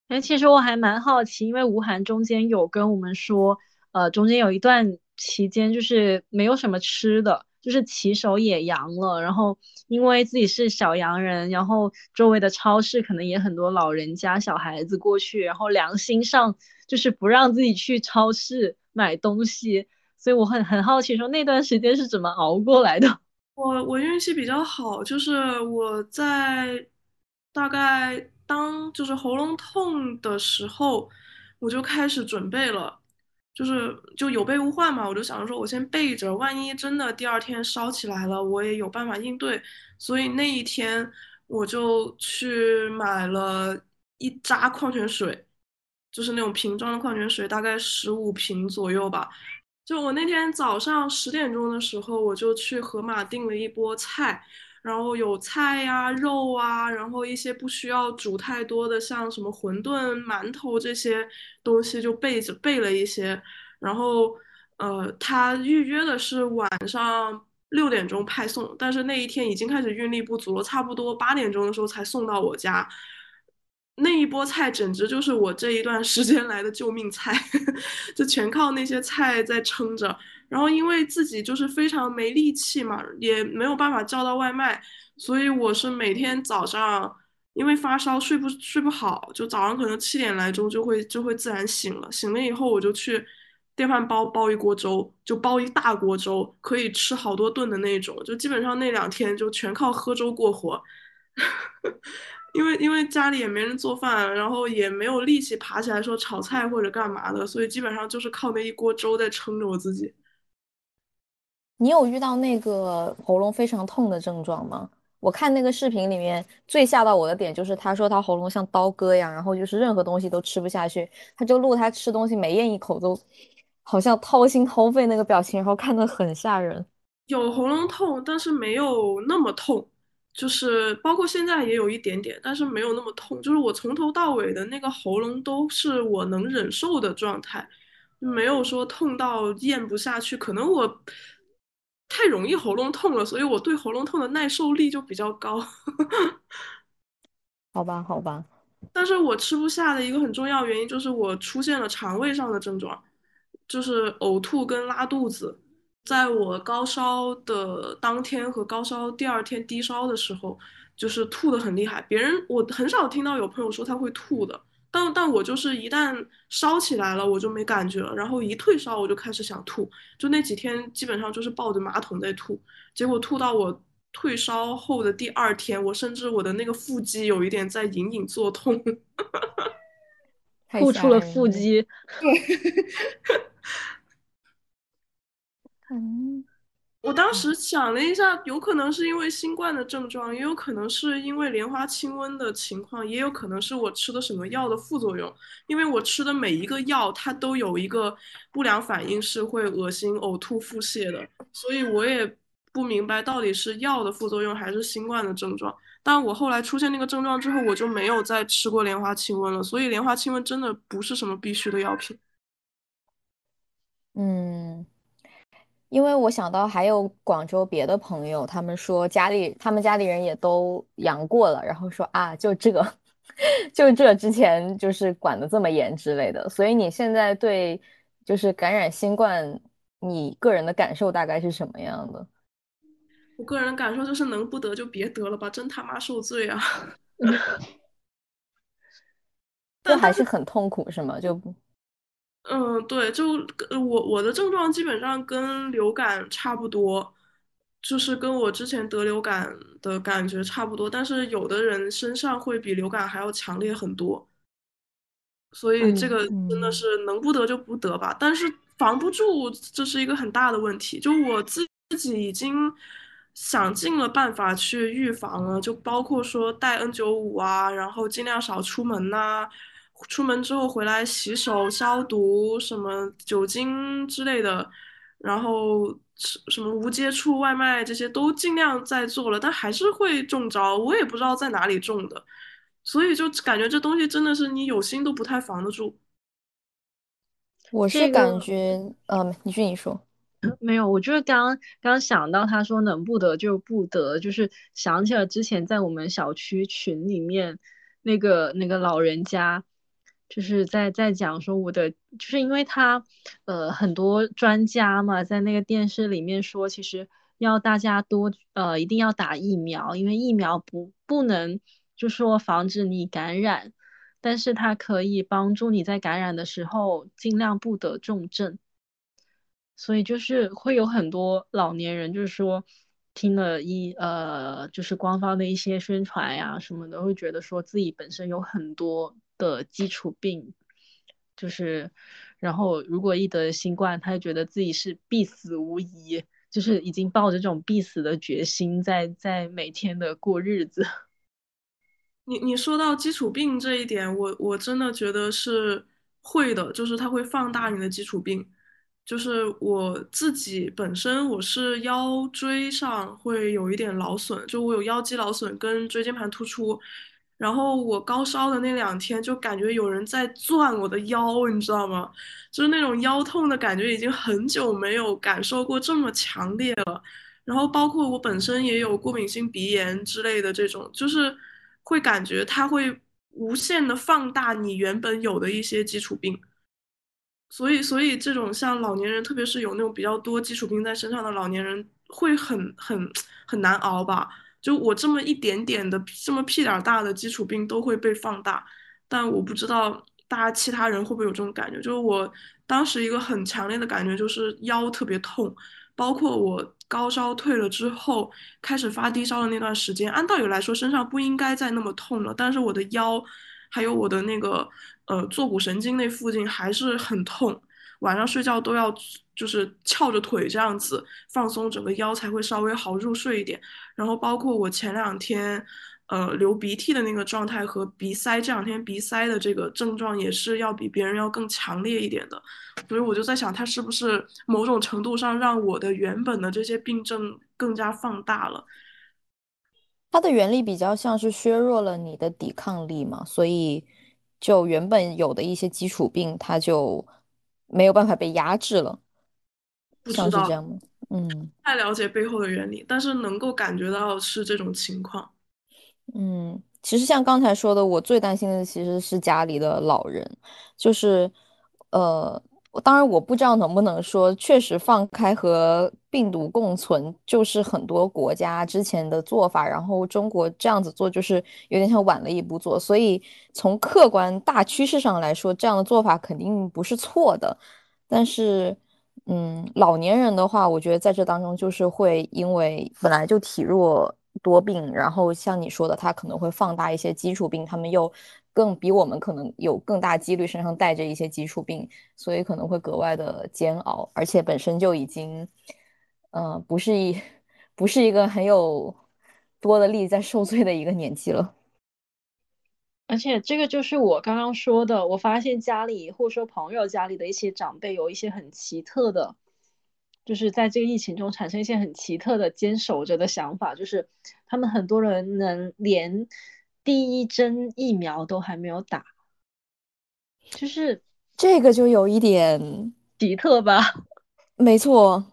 Speaker 3: 哎，其实我还蛮好奇，因为吴涵中间有跟我们说，呃，中间有一段期间就是没有什么吃的，就是骑手也阳了，然后因为自己是小阳人，然后周围的超市可能也很多老人家、小孩子过去，然后良心上就是不让自己去超市买东西，所以我很很好奇，说那段时间是怎么熬过来的。
Speaker 1: 我我运气比较好，就是我在大概当就是喉咙痛的时候，我就开始准备了，就是就有备无患嘛，我就想着说我先备着，万一真的第二天烧起来了，我也有办法应对。所以那一天我就去买了一扎矿泉水，就是那种瓶装的矿泉水，大概十五瓶左右吧。就我那天早上十点钟的时候，我就去盒马订了一波菜，然后有菜呀、肉啊，然后一些不需要煮太多的，像什么馄饨、馒头这些东西就备着备了一些。然后，呃，他预约的是晚上六点钟派送，但是那一天已经开始运力不足了，差不多八点钟的时候才送到我家。那一波菜简直就是我这一段时间来的救命菜，(laughs) 就全靠那些菜在撑着。然后因为自己就是非常没力气嘛，也没有办法叫到外卖，所以我是每天早上因为发烧睡不睡不好，就早上可能七点来钟就会就会自然醒了。醒了以后我就去电饭煲煲一锅粥，就煲一大锅粥，可以吃好多顿的那种，就基本上那两天就全靠喝粥过活。(laughs) 因为因为家里也没人做饭，然后也没有力气爬起来说炒菜或者干嘛的，所以基本上就是靠那一锅粥在撑着我自己。
Speaker 2: 你有遇到那个喉咙非常痛的症状吗？我看那个视频里面最吓到我的点就是他说他喉咙像刀割一样，然后就是任何东西都吃不下去，他就录他吃东西每咽一口都好像掏心掏肺那个表情，然后看得很吓人。
Speaker 1: 有喉咙痛，但是没有那么痛。就是包括现在也有一点点，但是没有那么痛。就是我从头到尾的那个喉咙都是我能忍受的状态，没有说痛到咽不下去。可能我太容易喉咙痛了，所以我对喉咙痛的耐受力就比较高。(laughs)
Speaker 2: 好吧，好吧。
Speaker 1: 但是我吃不下的一个很重要原因就是我出现了肠胃上的症状，就是呕吐跟拉肚子。在我高烧的当天和高烧第二天低烧的时候，就是吐的很厉害。别人我很少听到有朋友说他会吐的，但但我就是一旦烧起来了，我就没感觉了，然后一退烧我就开始想吐，就那几天基本上就是抱着马桶在吐，结果吐到我退烧后的第二天，我甚至我的那个腹肌有一点在隐隐作痛，
Speaker 3: 吐出了腹肌。(laughs) (laughs)
Speaker 2: 嗯，
Speaker 1: 我当时想了一下，有可能是因为新冠的症状，也有可能是因为莲花清瘟的情况，也有可能是我吃的什么药的副作用。因为我吃的每一个药，它都有一个不良反应，是会恶心、呕吐、腹泻的，所以我也不明白到底是药的副作用还是新冠的症状。但我后来出现那个症状之后，我就没有再吃过莲花清瘟了。所以莲花清瘟真的不是什么必须的药品。
Speaker 2: 嗯。因为我想到还有广州别的朋友，他们说家里他们家里人也都阳过了，然后说啊，就这个，(laughs) 就这之前就是管的这么严之类的。所以你现在对就是感染新冠，你个人的感受大概是什么样的？
Speaker 1: 我个人感受就是能不得就别得了吧，真他妈受罪啊！(laughs)
Speaker 2: 但还是很痛苦是吗？就不。
Speaker 1: 嗯，对，就我我的症状基本上跟流感差不多，就是跟我之前得流感的感觉差不多，但是有的人身上会比流感还要强烈很多，所以这个真的是能不得就不得吧，但是防不住，这是一个很大的问题。就我自自己已经想尽了办法去预防了，就包括说戴 N 九五啊，然后尽量少出门呐。出门之后回来洗手消毒，什么酒精之类的，然后什么无接触外卖这些都尽量在做了，但还是会中招。我也不知道在哪里中的，所以就感觉这东西真的是你有心都不太防得住。
Speaker 2: 我是感觉，嗯，你说你说，(coughs)
Speaker 3: 没有，我就是刚刚想到他说能不得就不得，就是想起了之前在我们小区群里面那个那个老人家。就是在在讲说我的，就是因为他，呃，很多专家嘛，在那个电视里面说，其实要大家多，呃，一定要打疫苗，因为疫苗不不能就说防止你感染，但是它可以帮助你在感染的时候尽量不得重症。所以就是会有很多老年人，就是说听了一呃，就是官方的一些宣传呀什么的，会觉得说自己本身有很多。的基础病，就是，然后如果一得新冠，他就觉得自己是必死无疑，就是已经抱着这种必死的决心，在在每天的过日子。(laughs)
Speaker 1: 你你说到基础病这一点，我我真的觉得是会的，就是它会放大你的基础病。就是我自己本身我是腰椎上会有一点劳损，就我有腰肌劳损跟椎间盘突出。然后我高烧的那两天，就感觉有人在攥我的腰，你知道吗？就是那种腰痛的感觉，已经很久没有感受过这么强烈了。然后包括我本身也有过敏性鼻炎之类的这种，就是会感觉它会无限的放大你原本有的一些基础病。所以，所以这种像老年人，特别是有那种比较多基础病在身上的老年人，会很很很难熬吧。就我这么一点点的这么屁点儿大的基础病都会被放大，但我不知道大家其他人会不会有这种感觉？就是我当时一个很强烈的感觉就是腰特别痛，包括我高烧退了之后开始发低烧的那段时间，按道理来说身上不应该再那么痛了，但是我的腰还有我的那个呃坐骨神经那附近还是很痛，晚上睡觉都要就是翘着腿这样子放松整个腰才会稍微好入睡一点，然后包括我前两天。呃，流鼻涕的那个状态和鼻塞，这两天鼻塞的这个症状也是要比别人要更强烈一点的，所以我就在想，它是不是某种程度上让我的原本的这些病症更加放大了？
Speaker 2: 它的原理比较像是削弱了你的抵抗力嘛，所以就原本有的一些基础病，它就没有办法被压制了，像是这样吗？嗯，
Speaker 1: 太了解背后的原理，但是能够感觉到是这种情况。
Speaker 2: 嗯，其实像刚才说的，我最担心的其实是家里的老人，就是，呃，当然我不知道能不能说，确实放开和病毒共存就是很多国家之前的做法，然后中国这样子做就是有点像晚了一步做，所以从客观大趋势上来说，这样的做法肯定不是错的，但是，嗯，老年人的话，我觉得在这当中就是会因为本来就体弱。多病，然后像你说的，他可能会放大一些基础病，他们又更比我们可能有更大几率身上带着一些基础病，所以可能会格外的煎熬，而且本身就已经，呃，不是一 (laughs) 不是一个很有多的力在受罪的一个年纪了。
Speaker 3: 而且这个就是我刚刚说的，我发现家里或者说朋友家里的一些长辈有一些很奇特的。就是在这个疫情中产生一些很奇特的坚守着的想法，就是他们很多人能连第一针疫苗都还没有打，就是
Speaker 2: 这个就有一点
Speaker 3: 奇特吧？(laughs)
Speaker 2: 没错，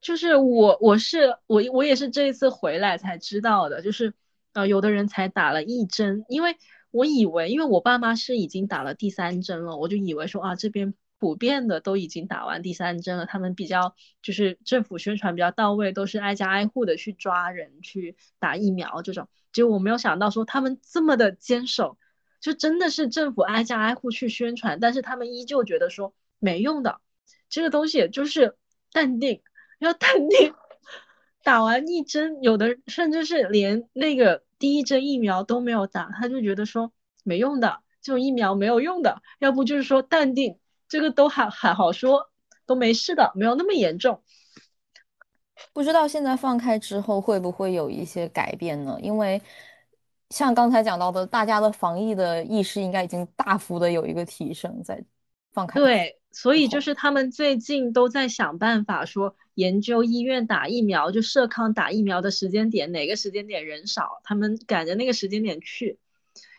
Speaker 3: 就是我我是我我也是这一次回来才知道的，就是呃有的人才打了一针，因为我以为因为我爸妈是已经打了第三针了，我就以为说啊这边。普遍的都已经打完第三针了，他们比较就是政府宣传比较到位，都是挨家挨户的去抓人去打疫苗这种。结果我没有想到说他们这么的坚守，就真的是政府挨家挨户去宣传，但是他们依旧觉得说没用的，这个东西就是淡定，要淡定。(laughs) 打完一针，有的甚至是连那个第一针疫苗都没有打，他就觉得说没用的，这种疫苗没有用的，要不就是说淡定。这个都还还好说，都没事的，没有那么严重。
Speaker 2: 不知道现在放开之后会不会有一些改变呢？因为像刚才讲到的，大家的防疫的意识应该已经大幅的有一个提升，在放开。
Speaker 3: 对，所以就是他们最近都在想办法说研究医院打疫苗，就社康打疫苗的时间点，哪个时间点人少，他们赶着那个时间点去。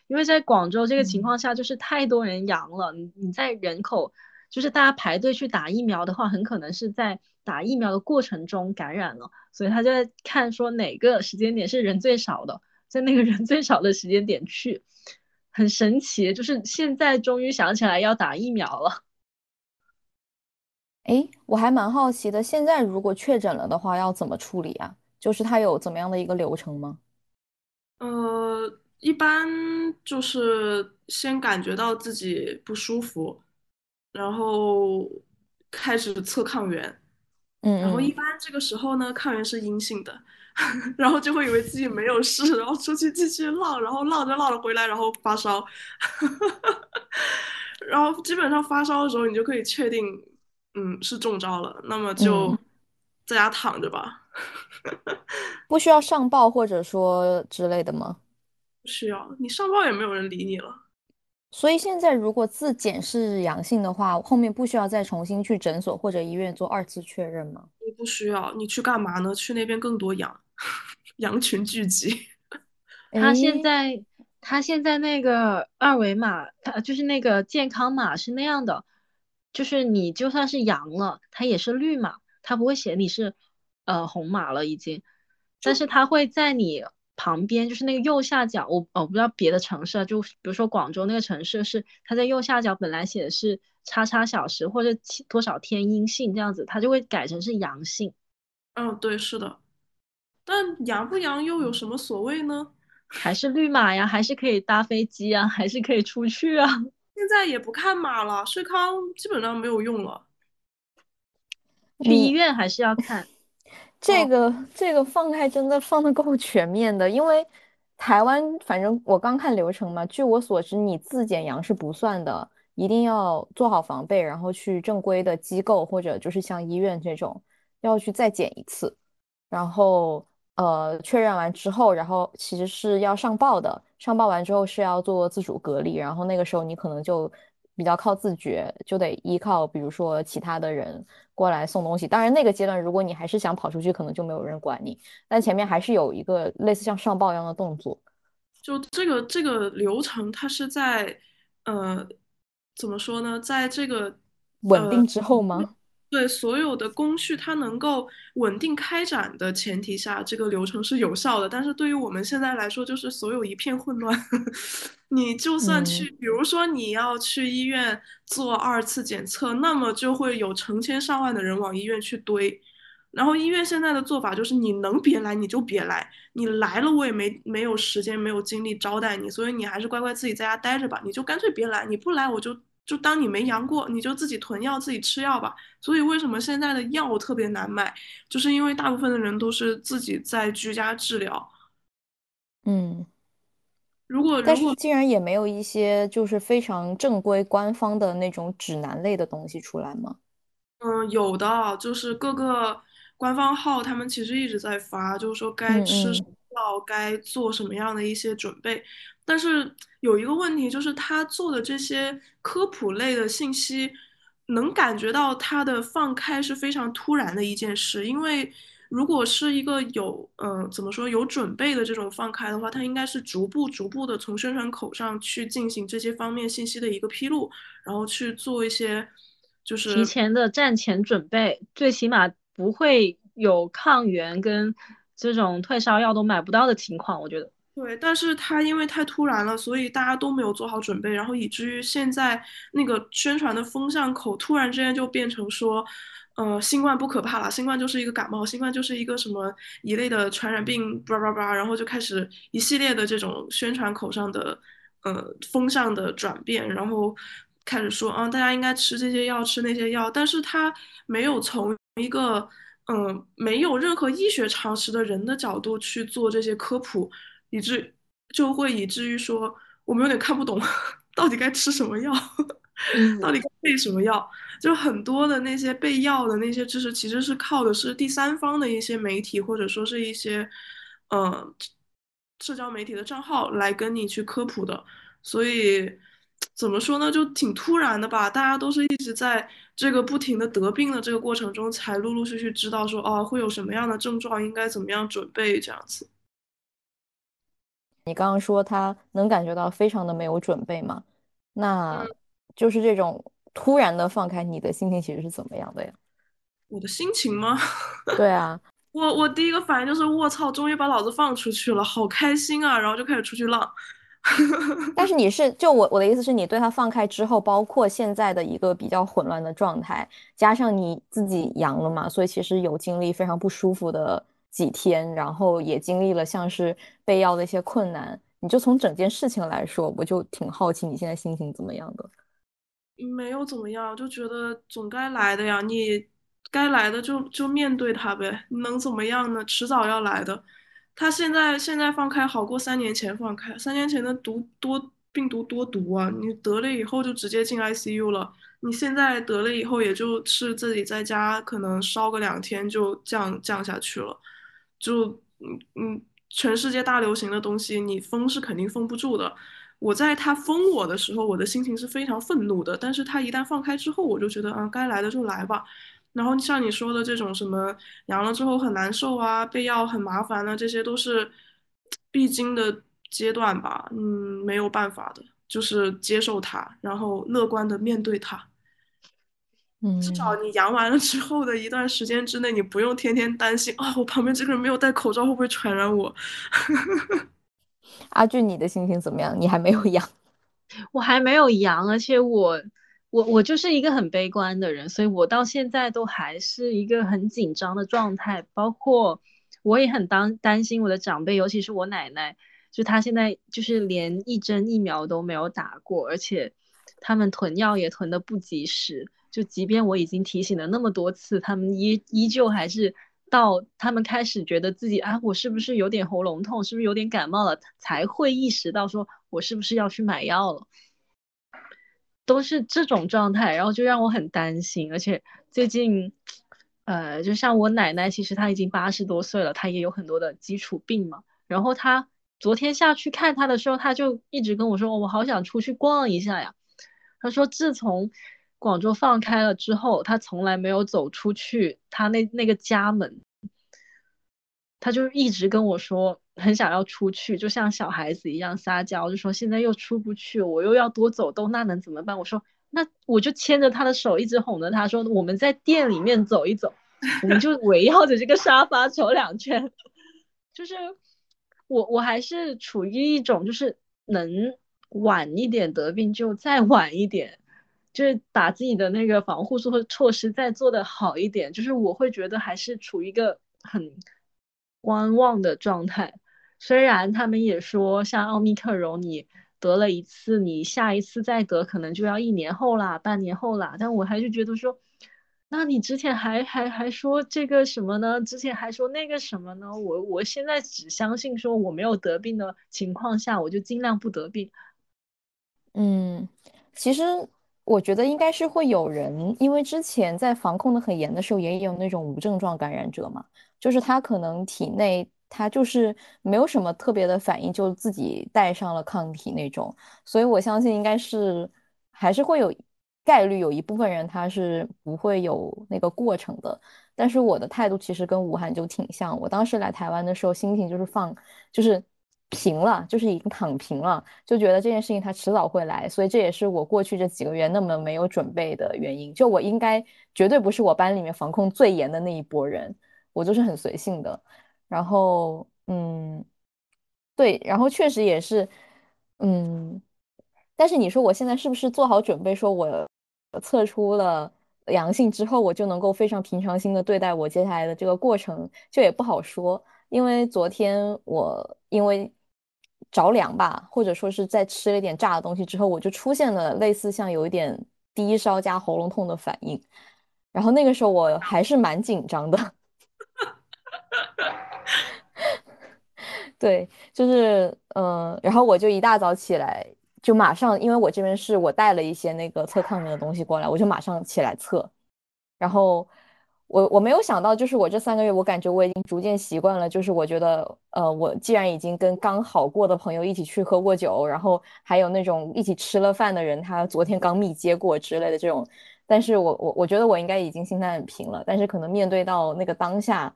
Speaker 3: 因为在广州这个情况下，就是太多人阳了。你你在人口，就是大家排队去打疫苗的话，很可能是在打疫苗的过程中感染了。所以他就在看说哪个时间点是人最少的，在那个人最少的时间点去，很神奇。就是现在终于想起来要打疫苗了。
Speaker 2: 哎，我还蛮好奇的，现在如果确诊了的话，要怎么处理啊？就是他有怎么样的一个流程吗？
Speaker 1: 呃。一般就是先感觉到自己不舒服，然后开始测抗原，
Speaker 2: 嗯，
Speaker 1: 然后一般这个时候呢，抗原是阴性的，(laughs) 然后就会以为自己没有事，然后出去继续浪，然后浪着浪着回来，然后发烧，(laughs) 然后基本上发烧的时候，你就可以确定，嗯，是中招了，那么就在家躺着吧，(laughs)
Speaker 2: 不需要上报或者说之类的吗？
Speaker 1: 不需要你上报也没有人理你了，
Speaker 2: 所以现在如果自检是阳性的话，后面不需要再重新去诊所或者医院做二次确认吗？
Speaker 1: 你不需要，你去干嘛呢？去那边更多羊，(laughs) 羊群聚集。(laughs)
Speaker 3: 他现在他现在那个二维码，他就是那个健康码是那样的，就是你就算是阳了，它也是绿码，它不会写你是呃红码了已经，但是它会在你。旁边就是那个右下角，我我不知道别的城市啊，就比如说广州那个城市是它在右下角本来写的是叉叉小时或者多少天阴性这样子，它就会改成是阳性。
Speaker 1: 嗯，对，是的。但阳不阳又有什么所谓呢？(laughs)
Speaker 3: 还是绿码呀，还是可以搭飞机啊，还是可以出去啊。
Speaker 1: 现在也不看码了，税康基本上没有用了。
Speaker 3: 去医院还是要看。(laughs)
Speaker 2: 这个这个放开真的 (laughs) 放的够全面的，因为台湾反正我刚看流程嘛，据我所知，你自检阳是不算的，一定要做好防备，然后去正规的机构或者就是像医院这种要去再检一次，然后呃确认完之后，然后其实是要上报的，上报完之后是要做自主隔离，然后那个时候你可能就。比较靠自觉，就得依靠，比如说其他的人过来送东西。当然，那个阶段如果你还是想跑出去，可能就没有人管你。但前面还是有一个类似像上报一样的动作。
Speaker 1: 就这个这个流程，它是在呃怎么说呢？在这个
Speaker 2: 稳定之后吗？
Speaker 1: 对所有的工序，它能够稳定开展的前提下，这个流程是有效的。但是对于我们现在来说，就是所有一片混乱。(laughs) 你就算去，比如说你要去医院做二次检测，那么就会有成千上万的人往医院去堆。然后医院现在的做法就是，你能别来你就别来，你来了我也没没有时间没有精力招待你，所以你还是乖乖自己在家待着吧。你就干脆别来，你不来我就。就当你没阳过，你就自己囤药，自己吃药吧。所以为什么现在的药特别难买，就是因为大部分的人都是自己在居家治疗。
Speaker 2: 嗯，
Speaker 1: 如果
Speaker 2: 但是竟然也没有一些就是非常正规官方的那种指南类的东西出来吗？
Speaker 1: 嗯，有的，就是各个官方号他们其实一直在发，就是说该吃什么药，该做什么样的一些准备。但是有一个问题，就是他做的这些科普类的信息，能感觉到他的放开是非常突然的一件事。因为如果是一个有，嗯，怎么说有准备的这种放开的话，他应该是逐步逐步的从宣传口上去进行这些方面信息的一个披露，然后去做一些就是
Speaker 3: 提前的战前准备，最起码不会有抗原跟这种退烧药都买不到的情况，我觉得。
Speaker 1: 对，但是他因为太突然了，所以大家都没有做好准备，然后以至于现在那个宣传的风向口突然之间就变成说，呃，新冠不可怕了，新冠就是一个感冒，新冠就是一个什么一类的传染病，叭叭叭，然后就开始一系列的这种宣传口上的，呃，风向的转变，然后开始说啊，大家应该吃这些药，吃那些药，但是他没有从一个嗯没有任何医学常识的人的角度去做这些科普。以致就会以至于说，我们有点看不懂，(laughs) 到底该吃什么药，(laughs) 到底该备什么药，就很多的那些备药的那些知识，其实是靠的是第三方的一些媒体或者说是一些，呃，社交媒体的账号来跟你去科普的。所以怎么说呢，就挺突然的吧？大家都是一直在这个不停的得病的这个过程中，才陆陆续续知道说，哦，会有什么样的症状，应该怎么样准备这样子。
Speaker 2: 你刚刚说他能感觉到非常的没有准备吗？那就是这种突然的放开，你的心情其实是怎么样的呀？
Speaker 1: 我的心情吗？(laughs)
Speaker 2: 对啊，
Speaker 1: 我我第一个反应就是卧槽，终于把老子放出去了，好开心啊！然后就开始出去浪。(laughs)
Speaker 2: 但是你是就我我的意思是你对他放开之后，包括现在的一个比较混乱的状态，加上你自己阳了嘛，所以其实有经历非常不舒服的。几天，然后也经历了像是备药的一些困难，你就从整件事情来说，我就挺好奇你现在心情怎么样的？
Speaker 1: 没有怎么样，就觉得总该来的呀，你该来的就就面对它呗，能怎么样呢？迟早要来的。他现在现在放开好过三年前放开，三年前的毒多病毒多毒啊！你得了以后就直接进 ICU 了，你现在得了以后也就是自己在家可能烧个两天就降降下去了。就嗯嗯，全世界大流行的东西，你封是肯定封不住的。我在他封我的时候，我的心情是非常愤怒的。但是他一旦放开之后，我就觉得啊，该来的就来吧。然后像你说的这种什么阳了之后很难受啊，备药很麻烦啊，这些都是必经的阶段吧。嗯，没有办法的，就是接受它，然后乐观的面对它。至少你阳完了之后的一段时间之内，你不用天天担心啊，我旁边这个人没有戴口罩会不会传染我？
Speaker 2: 阿俊，你的心情怎么样？你还没有阳，(laughs)
Speaker 3: 我还没有阳，而且我我我就是一个很悲观的人，所以我到现在都还是一个很紧张的状态。包括我也很担担心我的长辈，尤其是我奶奶，就她现在就是连一针疫苗都没有打过，而且他们囤药也囤的不及时。就即便我已经提醒了那么多次，他们依依旧还是到他们开始觉得自己啊，我是不是有点喉咙痛，是不是有点感冒了，才会意识到说我是不是要去买药了，都是这种状态，然后就让我很担心。而且最近，呃，就像我奶奶，其实她已经八十多岁了，她也有很多的基础病嘛。然后她昨天下去看她的时候，她就一直跟我说，我好想出去逛一下呀。她说自从广州放开了之后，他从来没有走出去他那那个家门，他就一直跟我说很想要出去，就像小孩子一样撒娇，就说现在又出不去，我又要多走动，那能怎么办？我说那我就牵着他的手，一直哄着他说我们在店里面走一走，我们就围绕着这个沙发走两圈，(laughs) 就是我我还是处于一种就是能晚一点得病就再晚一点。就是把自己的那个防护措措施再做的好一点，就是我会觉得还是处于一个很观望的状态。虽然他们也说，像奥密克戎，你得了一次，你下一次再得可能就要一年后啦，半年后啦。但我还是觉得说，那你之前还还还说这个什么呢？之前还说那个什么呢？我我现在只相信说我没有得病的情况下，我就尽量不得病。
Speaker 2: 嗯，其实。我觉得应该是会有人，因为之前在防控的很严的时候，也有那种无症状感染者嘛，就是他可能体内他就是没有什么特别的反应，就自己带上了抗体那种。所以我相信应该是还是会有概率有一部分人他是不会有那个过程的。但是我的态度其实跟武汉就挺像，我当时来台湾的时候心情就是放就是。平了，就是已经躺平了，就觉得这件事情它迟早会来，所以这也是我过去这几个月那么没有准备的原因。就我应该绝对不是我班里面防控最严的那一波人，我就是很随性的。然后，嗯，对，然后确实也是，嗯，但是你说我现在是不是做好准备，说我测出了阳性之后，我就能够非常平常心的对待我接下来的这个过程，就也不好说。因为昨天我因为。着凉吧，或者说是在吃了一点炸的东西之后，我就出现了类似像有一点低烧加喉咙痛的反应，然后那个时候我还是蛮紧张的。(laughs) 对，就是嗯，然后我就一大早起来，就马上，因为我这边是我带了一些那个测抗原的东西过来，我就马上起来测，然后。我我没有想到，就是我这三个月，我感觉我已经逐渐习惯了。就是我觉得，呃，我既然已经跟刚好过的朋友一起去喝过酒，然后还有那种一起吃了饭的人，他昨天刚密接过之类的这种，但是我我我觉得我应该已经心态很平了。但是可能面对到那个当下，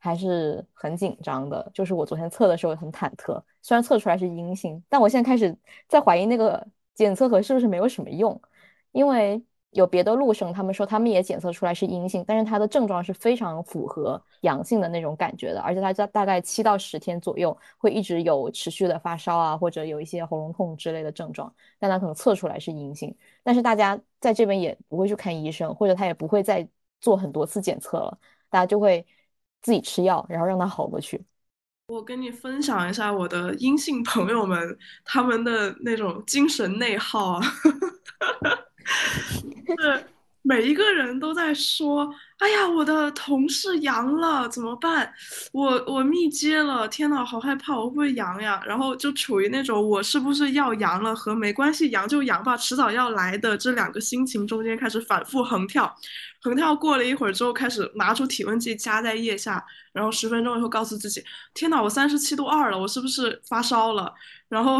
Speaker 2: 还是很紧张的。就是我昨天测的时候很忐忑，虽然测出来是阴性，但我现在开始在怀疑那个检测盒是不是没有什么用，因为。有别的陆生，他们说他们也检测出来是阴性，但是他的症状是非常符合阳性的那种感觉的，而且他在大概七到十天左右会一直有持续的发烧啊，或者有一些喉咙痛之类的症状，但他可能测出来是阴性，但是大家在这边也不会去看医生，或者他也不会再做很多次检测了，大家就会自己吃药，然后让他好过去。
Speaker 1: 我跟你分享一下我的阴性朋友们他们的那种精神内耗啊。(laughs) 是每一个人都在说：“哎呀，我的同事阳了，怎么办？我我密接了，天呐，好害怕，我会不会阳呀？”然后就处于那种我是不是要阳了和没关系，阳就阳吧，迟早要来的这两个心情中间开始反复横跳。横跳过了一会儿之后，开始拿出体温计夹在腋下，然后十分钟以后告诉自己：“天哪，我三十七度二了，我是不是发烧了？”然后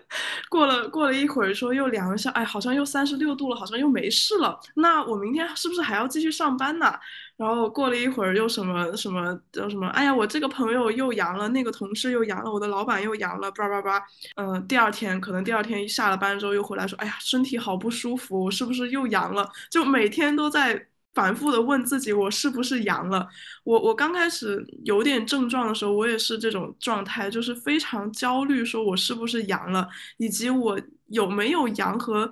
Speaker 1: (laughs) 过了过了一会儿，说又量一下，哎，好像又三十六度了，好像又没事了。那我明天是不是还要继续上班呢？然后过了一会儿又什么什么叫什么？哎呀，我这个朋友又阳了，那个同事又阳了，我的老板又阳了，叭叭叭。嗯，第二天可能第二天下了班之后又回来说：“哎呀，身体好不舒服，我是不是又阳了？”就每天都在。反复的问自己，我是不是阳了？我我刚开始有点症状的时候，我也是这种状态，就是非常焦虑，说我是不是阳了，以及我有没有阳和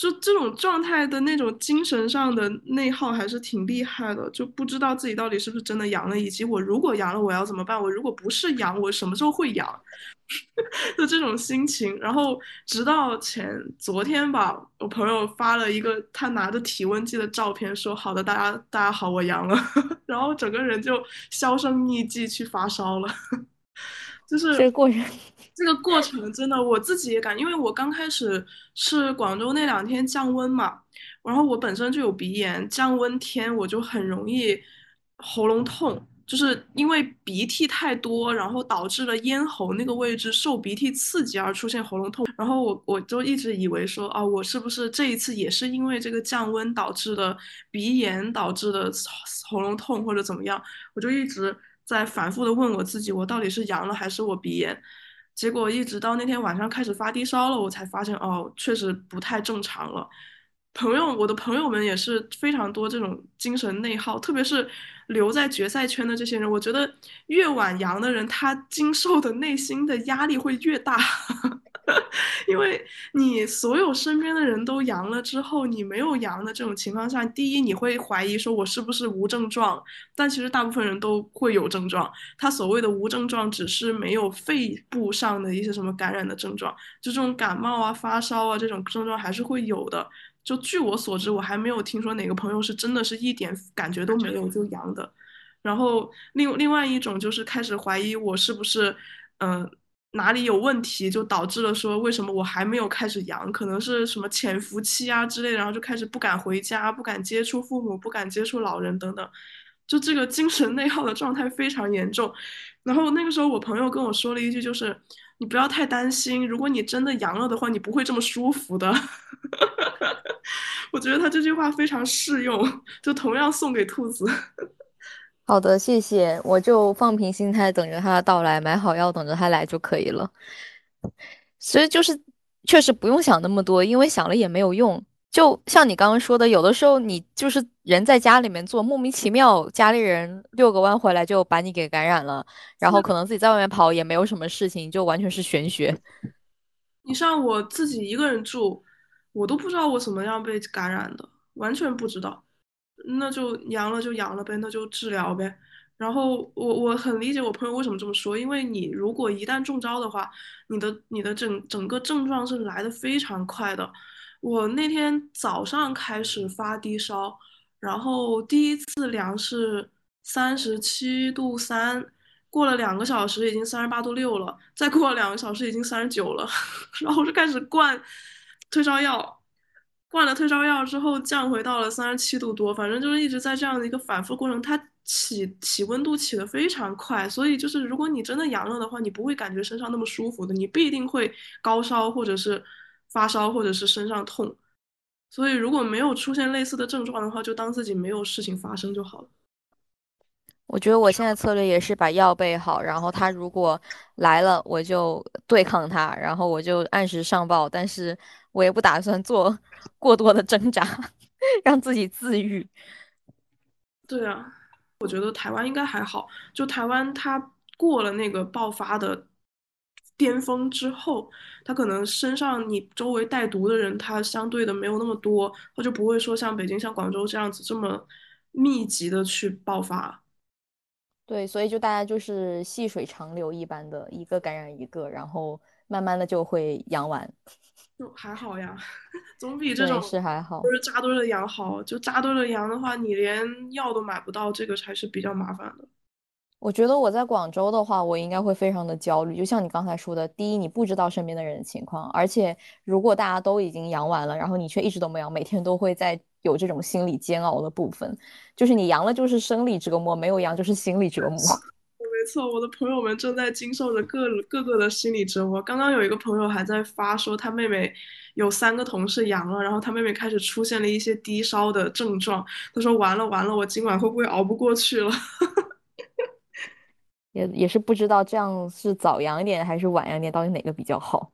Speaker 1: 就这种状态的那种精神上的内耗还是挺厉害的，就不知道自己到底是不是真的阳了，以及我如果阳了我要怎么办？我如果不是阳，我什么时候会阳？(laughs) 就这种心情。然后直到前昨天吧，我朋友发了一个他拿着体温计的照片，说：“好的，大家大家好，我阳了。(laughs) ”然后整个人就销声匿迹去发烧了。就是
Speaker 2: 这个过程，(laughs)
Speaker 1: 这个过程真的我自己也感，因为我刚开始是广州那两天降温嘛，然后我本身就有鼻炎，降温天我就很容易喉咙痛，就是因为鼻涕太多，然后导致了咽喉那个位置受鼻涕刺激而出现喉咙痛，然后我我就一直以为说啊，我是不是这一次也是因为这个降温导致的鼻炎导致的喉咙痛或者怎么样，我就一直。在反复的问我自己，我到底是阳了还是我鼻炎？结果一直到那天晚上开始发低烧了，我才发现哦，确实不太正常了。朋友，我的朋友们也是非常多这种精神内耗，特别是留在决赛圈的这些人，我觉得越晚阳的人，他经受的内心的压力会越大。因为你所有身边的人都阳了之后，你没有阳的这种情况下，第一你会怀疑说我是不是无症状，但其实大部分人都会有症状。他所谓的无症状，只是没有肺部上的一些什么感染的症状，就这种感冒啊、发烧啊这种症状还是会有的。就据我所知，我还没有听说哪个朋友是真的是一点感觉都没有就阳的。然后另另外一种就是开始怀疑我是不是嗯。哪里有问题，就导致了说为什么我还没有开始阳，可能是什么潜伏期啊之类，然后就开始不敢回家，不敢接触父母，不敢接触老人等等，就这个精神内耗的状态非常严重。然后那个时候我朋友跟我说了一句，就是你不要太担心，如果你真的阳了的话，你不会这么舒服的。(laughs) 我觉得他这句话非常适用，就同样送给兔子。
Speaker 2: 好的，谢谢，我就放平心态，等着他的到来，买好药等着他来就可以了。所以就是确实不用想那么多，因为想了也没有用。就像你刚刚说的，有的时候你就是人在家里面做，莫名其妙家里人遛个弯回来就把你给感染了，然后可能自己在外面跑也没有什么事情，就完全是玄学。
Speaker 1: 你像我自己一个人住，我都不知道我怎么样被感染的，完全不知道。那就阳了就阳了呗，那就治疗呗。然后我我很理解我朋友为什么这么说，因为你如果一旦中招的话，你的你的整整个症状是来的非常快的。我那天早上开始发低烧，然后第一次量是三十七度三，过了两个小时已经三十八度六了，再过了两个小时已经三十九了，(laughs) 然后我就开始灌退烧药。灌了退烧药之后，降回到了三十七度多，反正就是一直在这样的一个反复过程，它起起温度起的非常快，所以就是如果你真的阳了的话，你不会感觉身上那么舒服的，你必定会高烧或者是发烧或者是身上痛，所以如果没有出现类似的症状的话，就当自己没有事情发生就好了。
Speaker 2: 我觉得我现在策略也是把药备好，然后他如果来了，我就对抗他，然后我就按时上报，但是我也不打算做 (laughs) 过多的挣扎，(laughs) 让自己自愈。
Speaker 1: 对啊，我觉得台湾应该还好，就台湾它过了那个爆发的巅峰之后，他可能身上你周围带毒的人，他相对的没有那么多，他就不会说像北京、像广州这样子这么密集的去爆发。
Speaker 2: 对，所以就大家就是细水长流一般的，一个感染一个，然后慢慢的就会阳完，
Speaker 1: 就还好呀，(laughs) 总比这种
Speaker 2: 是还好，
Speaker 1: 就是扎堆的阳好。就扎堆的阳的话，你连药都买不到，这个才是比较麻烦的。
Speaker 2: 我觉得我在广州的话，我应该会非常的焦虑。就像你刚才说的，第一，你不知道身边的人的情况，而且如果大家都已经阳完了，然后你却一直都没阳，每天都会在有这种心理煎熬的部分。就是你阳了就是生理折磨，没有阳就是心理折磨。(laughs)
Speaker 1: 没错，我的朋友们正在经受着各各个的心理折磨。刚刚有一个朋友还在发说，他妹妹有三个同事阳了，然后他妹妹开始出现了一些低烧的症状。他说：“完了完了，我今晚会不会熬不过去了？” (laughs)
Speaker 2: 也也是不知道这样是早阳一点还是晚阳一点，到底哪个比较好？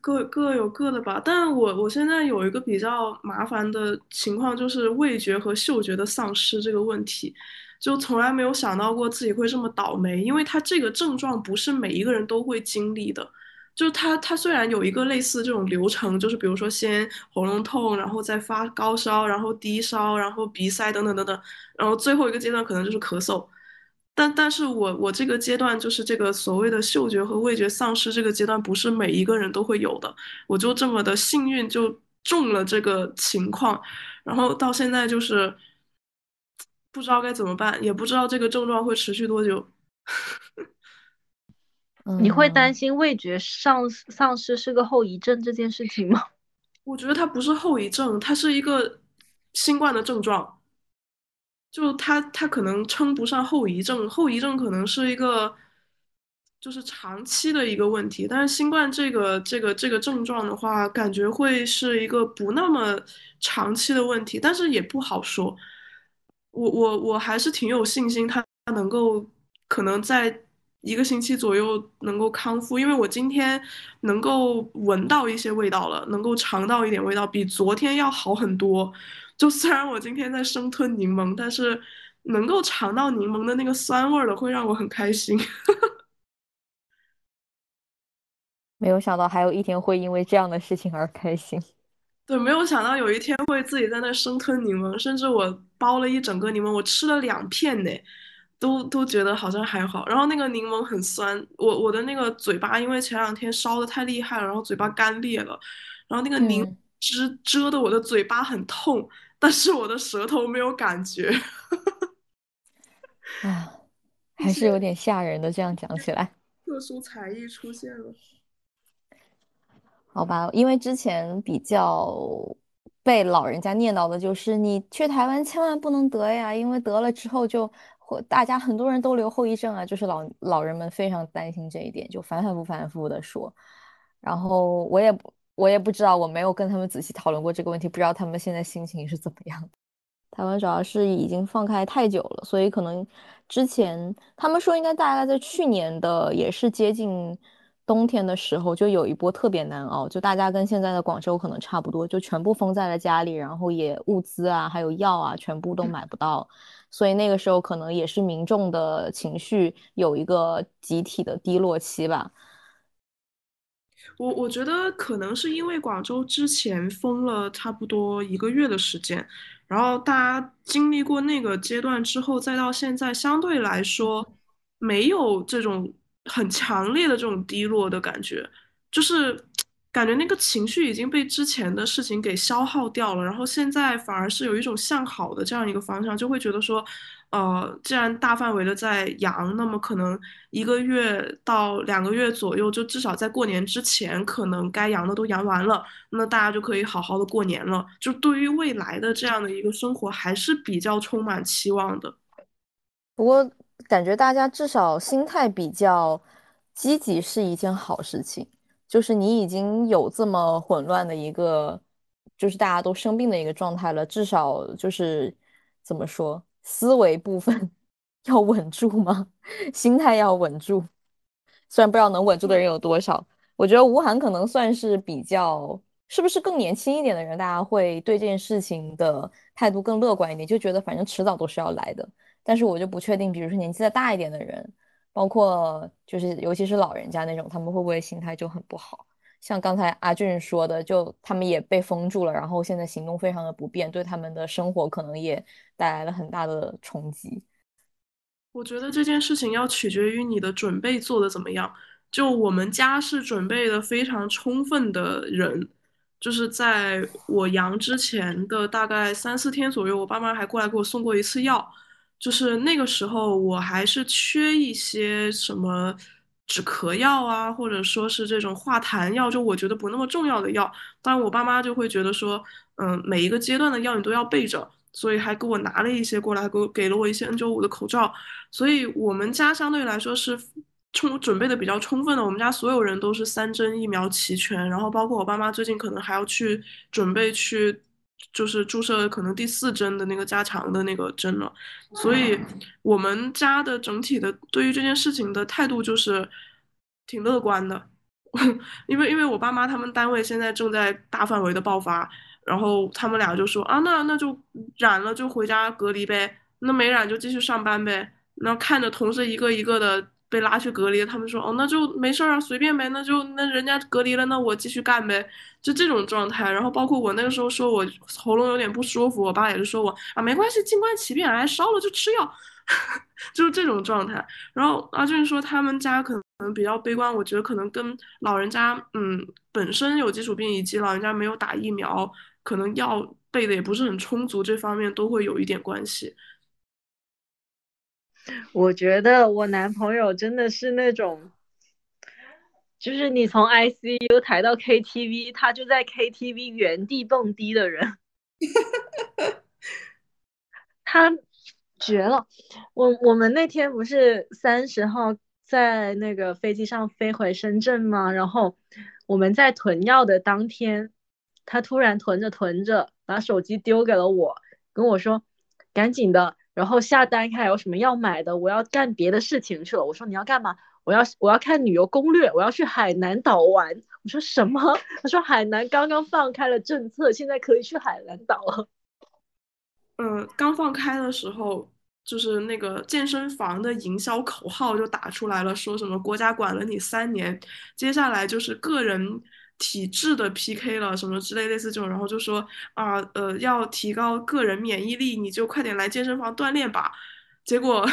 Speaker 1: 各各有各的吧。但我我现在有一个比较麻烦的情况，就是味觉和嗅觉的丧失这个问题，就从来没有想到过自己会这么倒霉，因为它这个症状不是每一个人都会经历的。就是它它虽然有一个类似这种流程，就是比如说先喉咙痛，然后再发高烧，然后低烧，然后鼻塞等等等等，然后最后一个阶段可能就是咳嗽。但但是我我这个阶段就是这个所谓的嗅觉和味觉丧失这个阶段，不是每一个人都会有的。我就这么的幸运就中了这个情况，然后到现在就是不知道该怎么办，也不知道这个症状会持续多久。(laughs)
Speaker 3: 你会担
Speaker 2: 嗯
Speaker 3: 心味觉丧丧失是个后遗症这件事情吗？
Speaker 1: 我觉得它不是后遗症，它是一个新冠的症状。就它它可能称不上后遗症，后遗症可能是一个就是长期的一个问题，但是新冠这个这个这个症状的话，感觉会是一个不那么长期的问题，但是也不好说。我我我还是挺有信心，他能够可能在一个星期左右能够康复，因为我今天能够闻到一些味道了，能够尝到一点味道，比昨天要好很多。就虽然我今天在生吞柠檬，但是能够尝到柠檬的那个酸味儿了，会让我很开心。(laughs)
Speaker 2: 没有想到还有一天会因为这样的事情而开心。
Speaker 1: 对，没有想到有一天会自己在那生吞柠檬，甚至我剥了一整个柠檬，我吃了两片呢，都都觉得好像还好。然后那个柠檬很酸，我我的那个嘴巴因为前两天烧的太厉害了，然后嘴巴干裂了，然后那个柠
Speaker 2: 嗯，
Speaker 1: 汁遮的我的嘴巴很痛，但是我的舌头没有感觉。
Speaker 2: 啊，
Speaker 1: 一些
Speaker 2: 还是有点吓人的，这样讲起来。
Speaker 1: 特殊才艺出现了。
Speaker 2: 好吧，因为之前比较被老人家念叨的就是你去台湾千万不能得呀，因为得了之后就会大家很多人都留后遗症啊，就是老老人们非常担心这一点，就反反复反复的说。然后我也不我也不知道，我没有跟他们仔细讨论过这个问题，不知道他们现在心情是怎么样的。(laughs) 台湾主要是已经放开太久了，所以可能之前他们说应该大概在去年的也是接近冬天的时候，就有一波特别难熬，就大家跟现在的广州可能差不多，就全部封在了家里，然后也物资啊还有药啊全部都买不到，所以那个时候可能也是民众的情绪有一个集体的低落期吧。
Speaker 1: 我我觉得可能是因为广州之前封了差不多一个月的时间，然后大家经历过那个阶段之后，再到现在，相对来说没有这种很强烈的这种低落的感觉，就是感觉那个情绪已经被之前的事情给消耗掉了，然后现在反而是有一种向好的这样一个方向，就会觉得说。呃，既然大范围的在阳，那么可能一个月到两个月左右，就至少在过年之前，可能该阳的都阳完了，那大家就可以好好的过年了。就对于未来的这样的一个生活，还是比较充满期望的。
Speaker 2: 不过感觉大家至少心态比较积极是一件好事情，就是你已经有这么混乱的一个，就是大家都生病的一个状态了，至少就是怎么说，思维部分 (laughs) 要稳住吗？(laughs) 心态要稳住。虽然不知道能稳住的人有多少，我觉得吴涵可能算是比较，是不是更年轻一点的人，大家会对这件事情的态度更乐观一点，就觉得反正迟早都是要来的。但是我就不确定，比如说年纪再大一点的人，包括就是尤其是老人家那种，他们会不会心态就很不好？像刚才阿俊说的，就他们也被封住了，然后现在行动非常的不便，对他们的生活可能也带来了很大的冲击。
Speaker 1: 我觉得这件事情要取决于你的准备做的怎么样。就我们家是准备的非常充分的人，就是在我阳之前的大概三四天左右，我爸妈还过来给我送过一次药。就是那个时候我还是缺一些什么止咳药啊，或者说是这种化痰药，就我觉得不那么重要的药。当然我爸妈就会觉得说，嗯，每一个阶段的药你都要备着，所以还给我拿了一些过来，给我给了我一些 N95 的口罩。所以我们家相对来说是充准备的比较充分的。我们家所有人都是三针疫苗齐全，然后包括我爸妈最近可能还要去准备去，就是注射可能第四针的那个加强的那个针了。所以我们家的整体的对于这件事情的态度就是挺乐观的，(laughs) 因为因为我爸妈他们单位现在正在大范围的爆发，然后他们俩就说啊，那那就染了就回家隔离呗，那没染就继续上班呗。然后看着同事一个一个的被拉去隔离，他们说哦那就没事儿啊，随便呗，那就那人家隔离了，那我继续干呗，就这种状态。然后包括我那个时候说我喉咙有点不舒服，我爸也是说我啊没关系，静观其变，哎烧了就吃药，(laughs) 就是这种状态。然后阿俊说他们家可能比较悲观，我觉得可能跟老人家嗯本身有基础病，以及老人家没有打疫苗，可能药备的也不是很充足，这方面都会有一点关系。
Speaker 3: 我觉得我男朋友真的是那种，就是你从 ICU 抬到 KTV，他就在 KTV 原地蹦迪的人，他绝了。我我们那天不是三十号在那个飞机上飞回深圳吗？然后我们在囤药的当天，他突然囤着囤着，把手机丢给了我，跟我说：“赶紧的。”然后下单看有什么要买的，我要干别的事情去了。我说你要干嘛？我要我要看旅游攻略，我要去海南岛玩。我说什么？他说海南刚刚放开了政策，现在可以去海南岛了。
Speaker 1: 嗯，刚放开的时候，就是那个健身房的营销口号就打出来了，说什么国家管了你三年，接下来就是个人。体质的 PK 了什么之类类似这种，然后就说啊呃要提高个人免疫力，你就快点来健身房锻炼吧。结果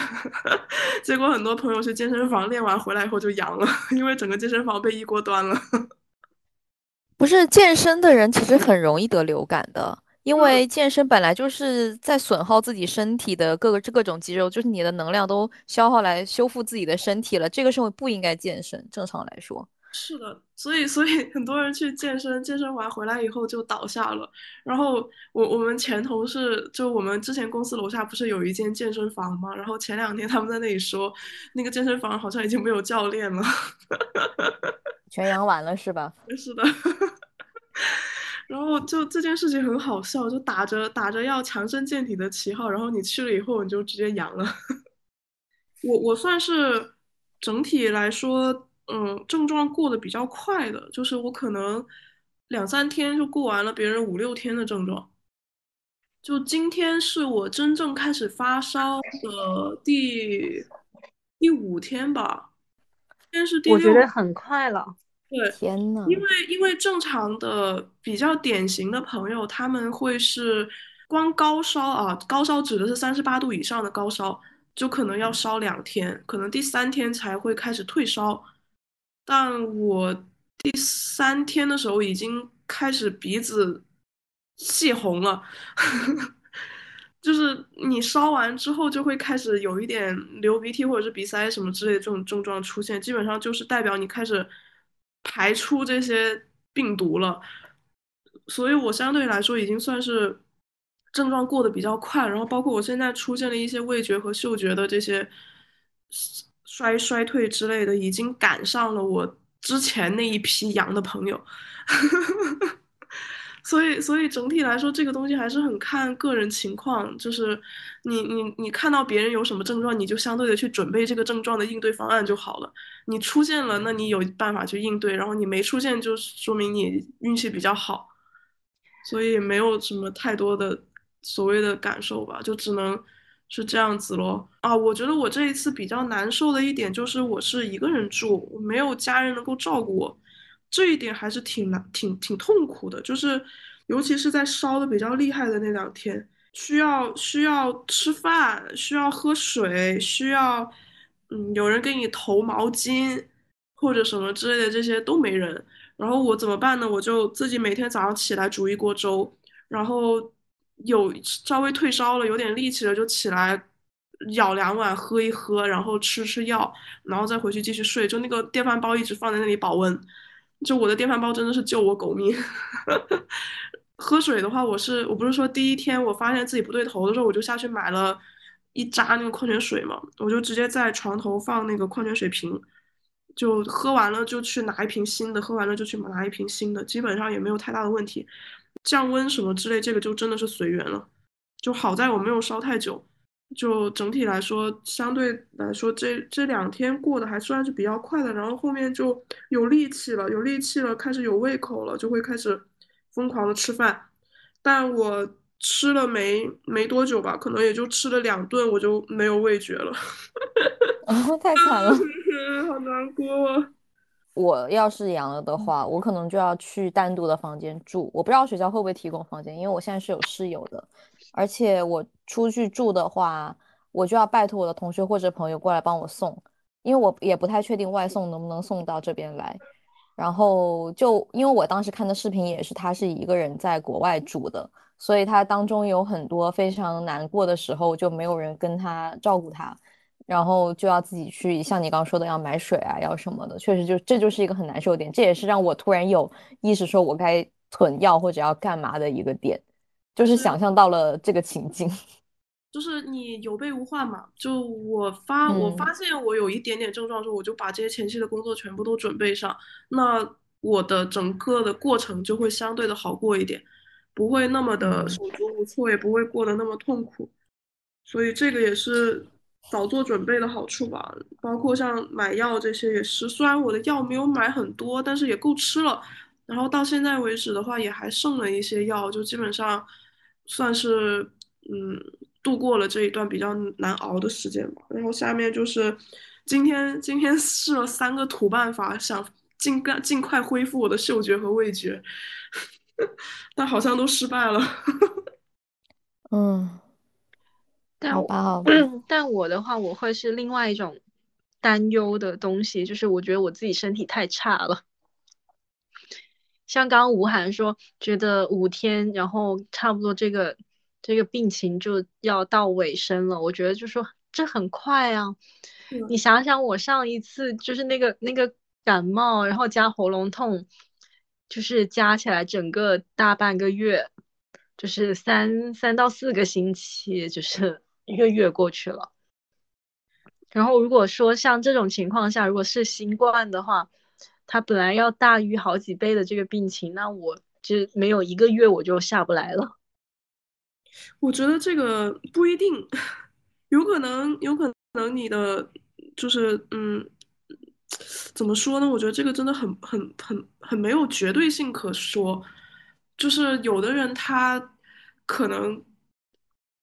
Speaker 1: (laughs) 结果很多朋友去健身房练完回来以后就阳了，(laughs) 因为整个健身房被一锅端了。(laughs)
Speaker 2: 不是健身的人其实很容易得流感的，因为健身本来就是在损耗自己身体的各个各种肌肉，就是你的能量都消耗来修复自己的身体了，这个时候不应该健身。正常来说。
Speaker 1: 是的，所以所以很多人去健身，健身完回来以后就倒下了。然后我我们前同事，就我们之前公司楼下不是有一间健身房吗？然后前两天他们在那里说，那个健身房好像已经没有教练了，(laughs)
Speaker 2: 全阳完了是吧？(laughs)
Speaker 1: 是的。(laughs) 然后就这件事情很好笑，就打着打着要强身健体的旗号，然后你去了以后你就直接阳了。我我算是整体来说。嗯，症状过得比较快的，就是我可能两三天就过完了别人五六天的症状。就今天是我真正开始发烧的第第五天吧，今天是第六。
Speaker 3: 我觉得很快了。
Speaker 1: 对，
Speaker 2: 天呐，
Speaker 1: 因为因为正常的比较典型的朋友，他们会是光高烧啊，高烧指的是三十八度以上的高烧，就可能要烧两天，可能第三天才会开始退烧。但我第三天的时候已经开始鼻子泄红了，(laughs) 就是你烧完之后就会开始有一点流鼻涕或者是鼻塞什么之类的这种症状出现，基本上就是代表你开始排出这些病毒了。所以我相对来说已经算是症状过得比较快，然后包括我现在出现了一些味觉和嗅觉的这些。衰衰退之类的，已经赶上了我之前那一批阳的朋友，(laughs) 所以所以整体来说，这个东西还是很看个人情况。就是你你你看到别人有什么症状，你就相对的去准备这个症状的应对方案就好了。你出现了，那你有办法去应对；然后你没出现，就说明你运气比较好。所以没有什么太多的所谓的感受吧，就只能。是这样子咯。啊！我觉得我这一次比较难受的一点就是我是一个人住，我没有家人能够照顾我，这一点还是挺难、挺挺痛苦的。就是尤其是在烧的比较厉害的那两天，需要需要吃饭，需要喝水，需要嗯有人给你投毛巾或者什么之类的，这些都没人。然后我怎么办呢？我就自己每天早上起来煮一锅粥，然后。有稍微退烧了，有点力气了，就起来舀两碗喝一喝，然后吃吃药，然后再回去继续睡。就那个电饭煲一直放在那里保温，就我的电饭煲真的是救我狗命。(laughs) 喝水的话，我是我不是说第一天我发现自己不对头的时候，我就下去买了一扎那个矿泉水嘛，我就直接在床头放那个矿泉水瓶，就喝完了就去拿一瓶新的，喝完了就去拿一瓶新的，基本上也没有太大的问题。降温什么之类，这个就真的是随缘了。就好在我没有烧太久，就整体来说，相对来说这这两天过得还算是比较快的。然后后面就有力气了，有力气了，开始有胃口了，就会开始疯狂的吃饭。但我吃了没没多久吧，可能也就吃了两顿，我就没有味觉了。(laughs)
Speaker 2: 哦，(laughs) 太惨了。(laughs)
Speaker 1: 好难过。
Speaker 2: 我要是阳了的话，我可能就要去单独的房间住。我不知道学校会不会提供房间，因为我现在是有室友的，而且我出去住的话，我就要拜托我的同学或者朋友过来帮我送，因为我也不太确定外送能不能送到这边来。然后就因为我当时看的视频也是他是一个人在国外住的，所以他当中有很多非常难过的时候，就没有人跟他照顾他。然后就要自己去，像你刚刚说的，要买水啊，要什么的，确实就这就是一个很难受的点，这也是让我突然有意识说我该囤药或者要干嘛的一个点，就是想象到了这个情境，(laughs)
Speaker 1: 就是你有备无患嘛。就我发我发现我有一点点症状的时候，我就把这些前期的工作全部都准备上，那我的整个的过程就会相对的好过一点，不会那么的手足无措，也不会过得那么痛苦，所以这个也是。早做准备的好处吧，包括像买药这些也是。虽然我的药没有买很多，但是也够吃了。然后到现在为止的话，也还剩了一些药，就基本上算是嗯度过了这一段比较难熬的时间吧。然后下面就是今天今天试了三个土办法，想尽干尽快恢复我的嗅觉和味觉，(laughs) 但好像都失败了。(laughs)
Speaker 2: 嗯。
Speaker 3: 但
Speaker 2: 我，(clears throat)
Speaker 3: 但我的话，我会是另外一种担忧的东西，就是我觉得我自己身体太差了。像刚刚吴涵说，觉得五天，然后差不多这个这个病情就要到尾声了。我觉得就说这很快啊，你想想我上一次就是那个那个感冒，然后加喉咙痛，就是加起来整个大半个月，就是三三到四个星期，就是。一个月过去了，然后如果说像这种情况下，如果是新冠的话，它本来要大于好几倍的这个病情，那我就没有一个月我就下不来了。
Speaker 1: 我觉得这个不一定，有可能，有可能你的就是嗯，怎么说呢？我觉得这个真的很很很很没有绝对性可说，就是有的人他可能。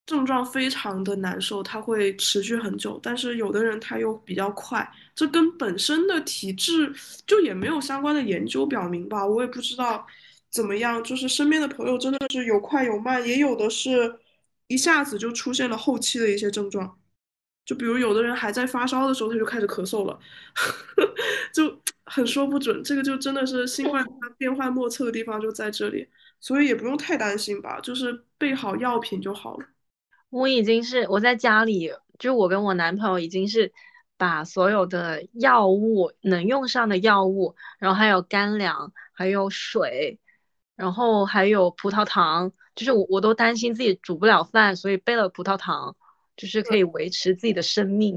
Speaker 1: 症状非常的难受，它会持续很久，但是有的人他又比较快，这跟本身的体质就也没有相关的研究表明吧，我也不知道怎么样，就是身边的朋友真的是有快有慢，也有的是一下子就出现了后期的一些症状，就比如有的人还在发烧的时候他就开始咳嗽了，(laughs) 就很说不准，这个就真的是新冠它变幻莫测的地方就在这里，所以也不用太担心吧，就是备好药品就好了。
Speaker 3: 我已经是我在家里，就我跟我男朋友已经是把所有的药物能用上的药物，然后还有干粮，还有水，然后还有葡萄糖，就是我我都担心自己煮不了饭，所以备了葡萄糖，就是可以维持自己的生命。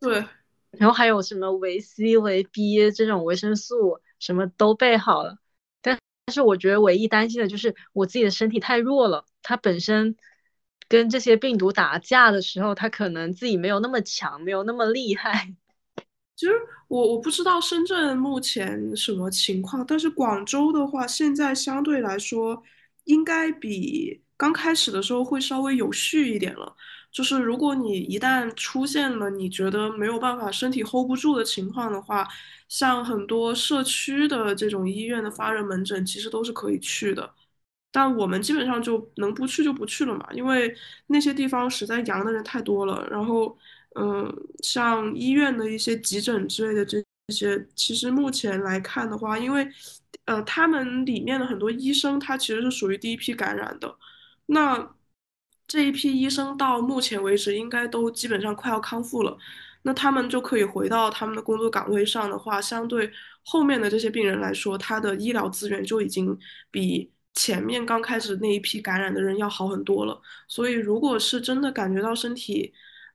Speaker 1: 对，(laughs)
Speaker 3: 然后还有什么维 C、维 B 这种维生素，什么都备好了。但但是我觉得唯一担心的就是我自己的身体太弱了，它本身。跟这些病毒打架的时候，他可能自己没有那么强，没有那么厉害。(laughs)
Speaker 1: 其实我我不知道深圳目前什么情况，但是广州的话，现在相对来说应该比刚开始的时候会稍微有序一点了。就是如果你一旦出现了你觉得没有办法身体 hold 不住的情况的话，像很多社区的这种医院的发热门诊，其实都是可以去的。但我们基本上就能不去就不去了嘛，因为那些地方实在阳的人太多了。然后，嗯，像医院的一些急诊之类的这些，其实目前来看的话，因为，呃，他们里面的很多医生他其实是属于第一批感染的，那这一批医生到目前为止应该都基本上快要康复了，那他们就可以回到他们的工作岗位上的话，相对后面的这些病人来说，他的医疗资源就已经比。前面刚开始那一批感染的人要好很多了，所以如果是真的感觉到身体，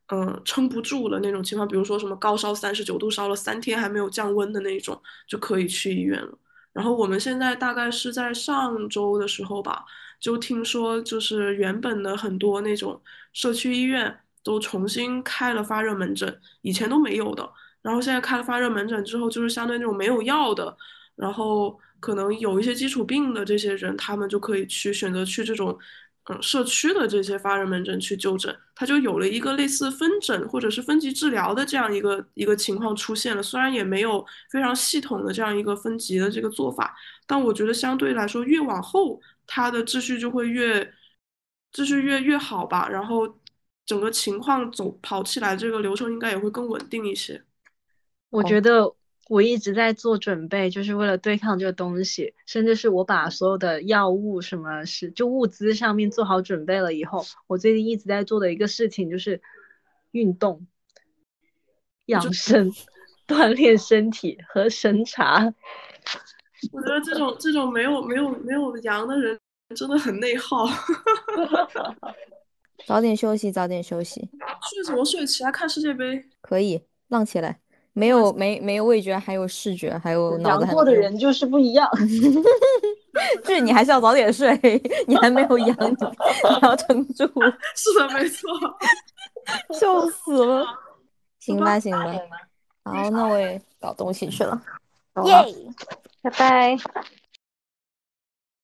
Speaker 1: 嗯，撑不住了那种情况，比如说什么高烧三十九度，烧了三天还没有降温的那种，就可以去医院了。然后我们现在大概是在上周的时候吧，就听说就是原本的很多那种社区医院都重新开了发热门诊，以前都没有的。然后现在开了发热门诊之后，就是相对那种没有药的，然后。可能有一些基础病的这些人，他们就可以去选择去这种，嗯社区的这些发热门诊去就诊，他就有了一个类似分诊或者是分级治疗的这样一个一个情况出现了。虽然也没有非常系统的这样一个分级的这个做法，但我觉得相对来说越往后，它的秩序就会越秩序越越好吧。然后整个情况走跑起来，这个流程应该也会更稳定一些。
Speaker 3: 我觉得我一直在做准备，就是为了对抗这个东西，甚至是我把所有的药物什么是就物资上面做好准备了以后，我最近一直在做的一个事情就是运动、养生、锻炼身体和神茶。(laughs)
Speaker 1: 我觉得这种这种没有没有没有阳的人真的很内耗。(laughs) (laughs)
Speaker 2: 早点休息，早点休息。
Speaker 1: 睡什么睡？起来看世界杯。
Speaker 2: 可以浪起来。没有没没有味觉，还有视觉，还有脑子。
Speaker 3: 阳过的人就是不一样。
Speaker 2: 是你还是要早点睡，你还没有阳，你要撑住。(laughs)
Speaker 1: 是的，没错。(laughs)
Speaker 2: 笑死了。(laughs) 行吧，行吧。好，那我也搞东西去了。
Speaker 3: 耶，拜拜。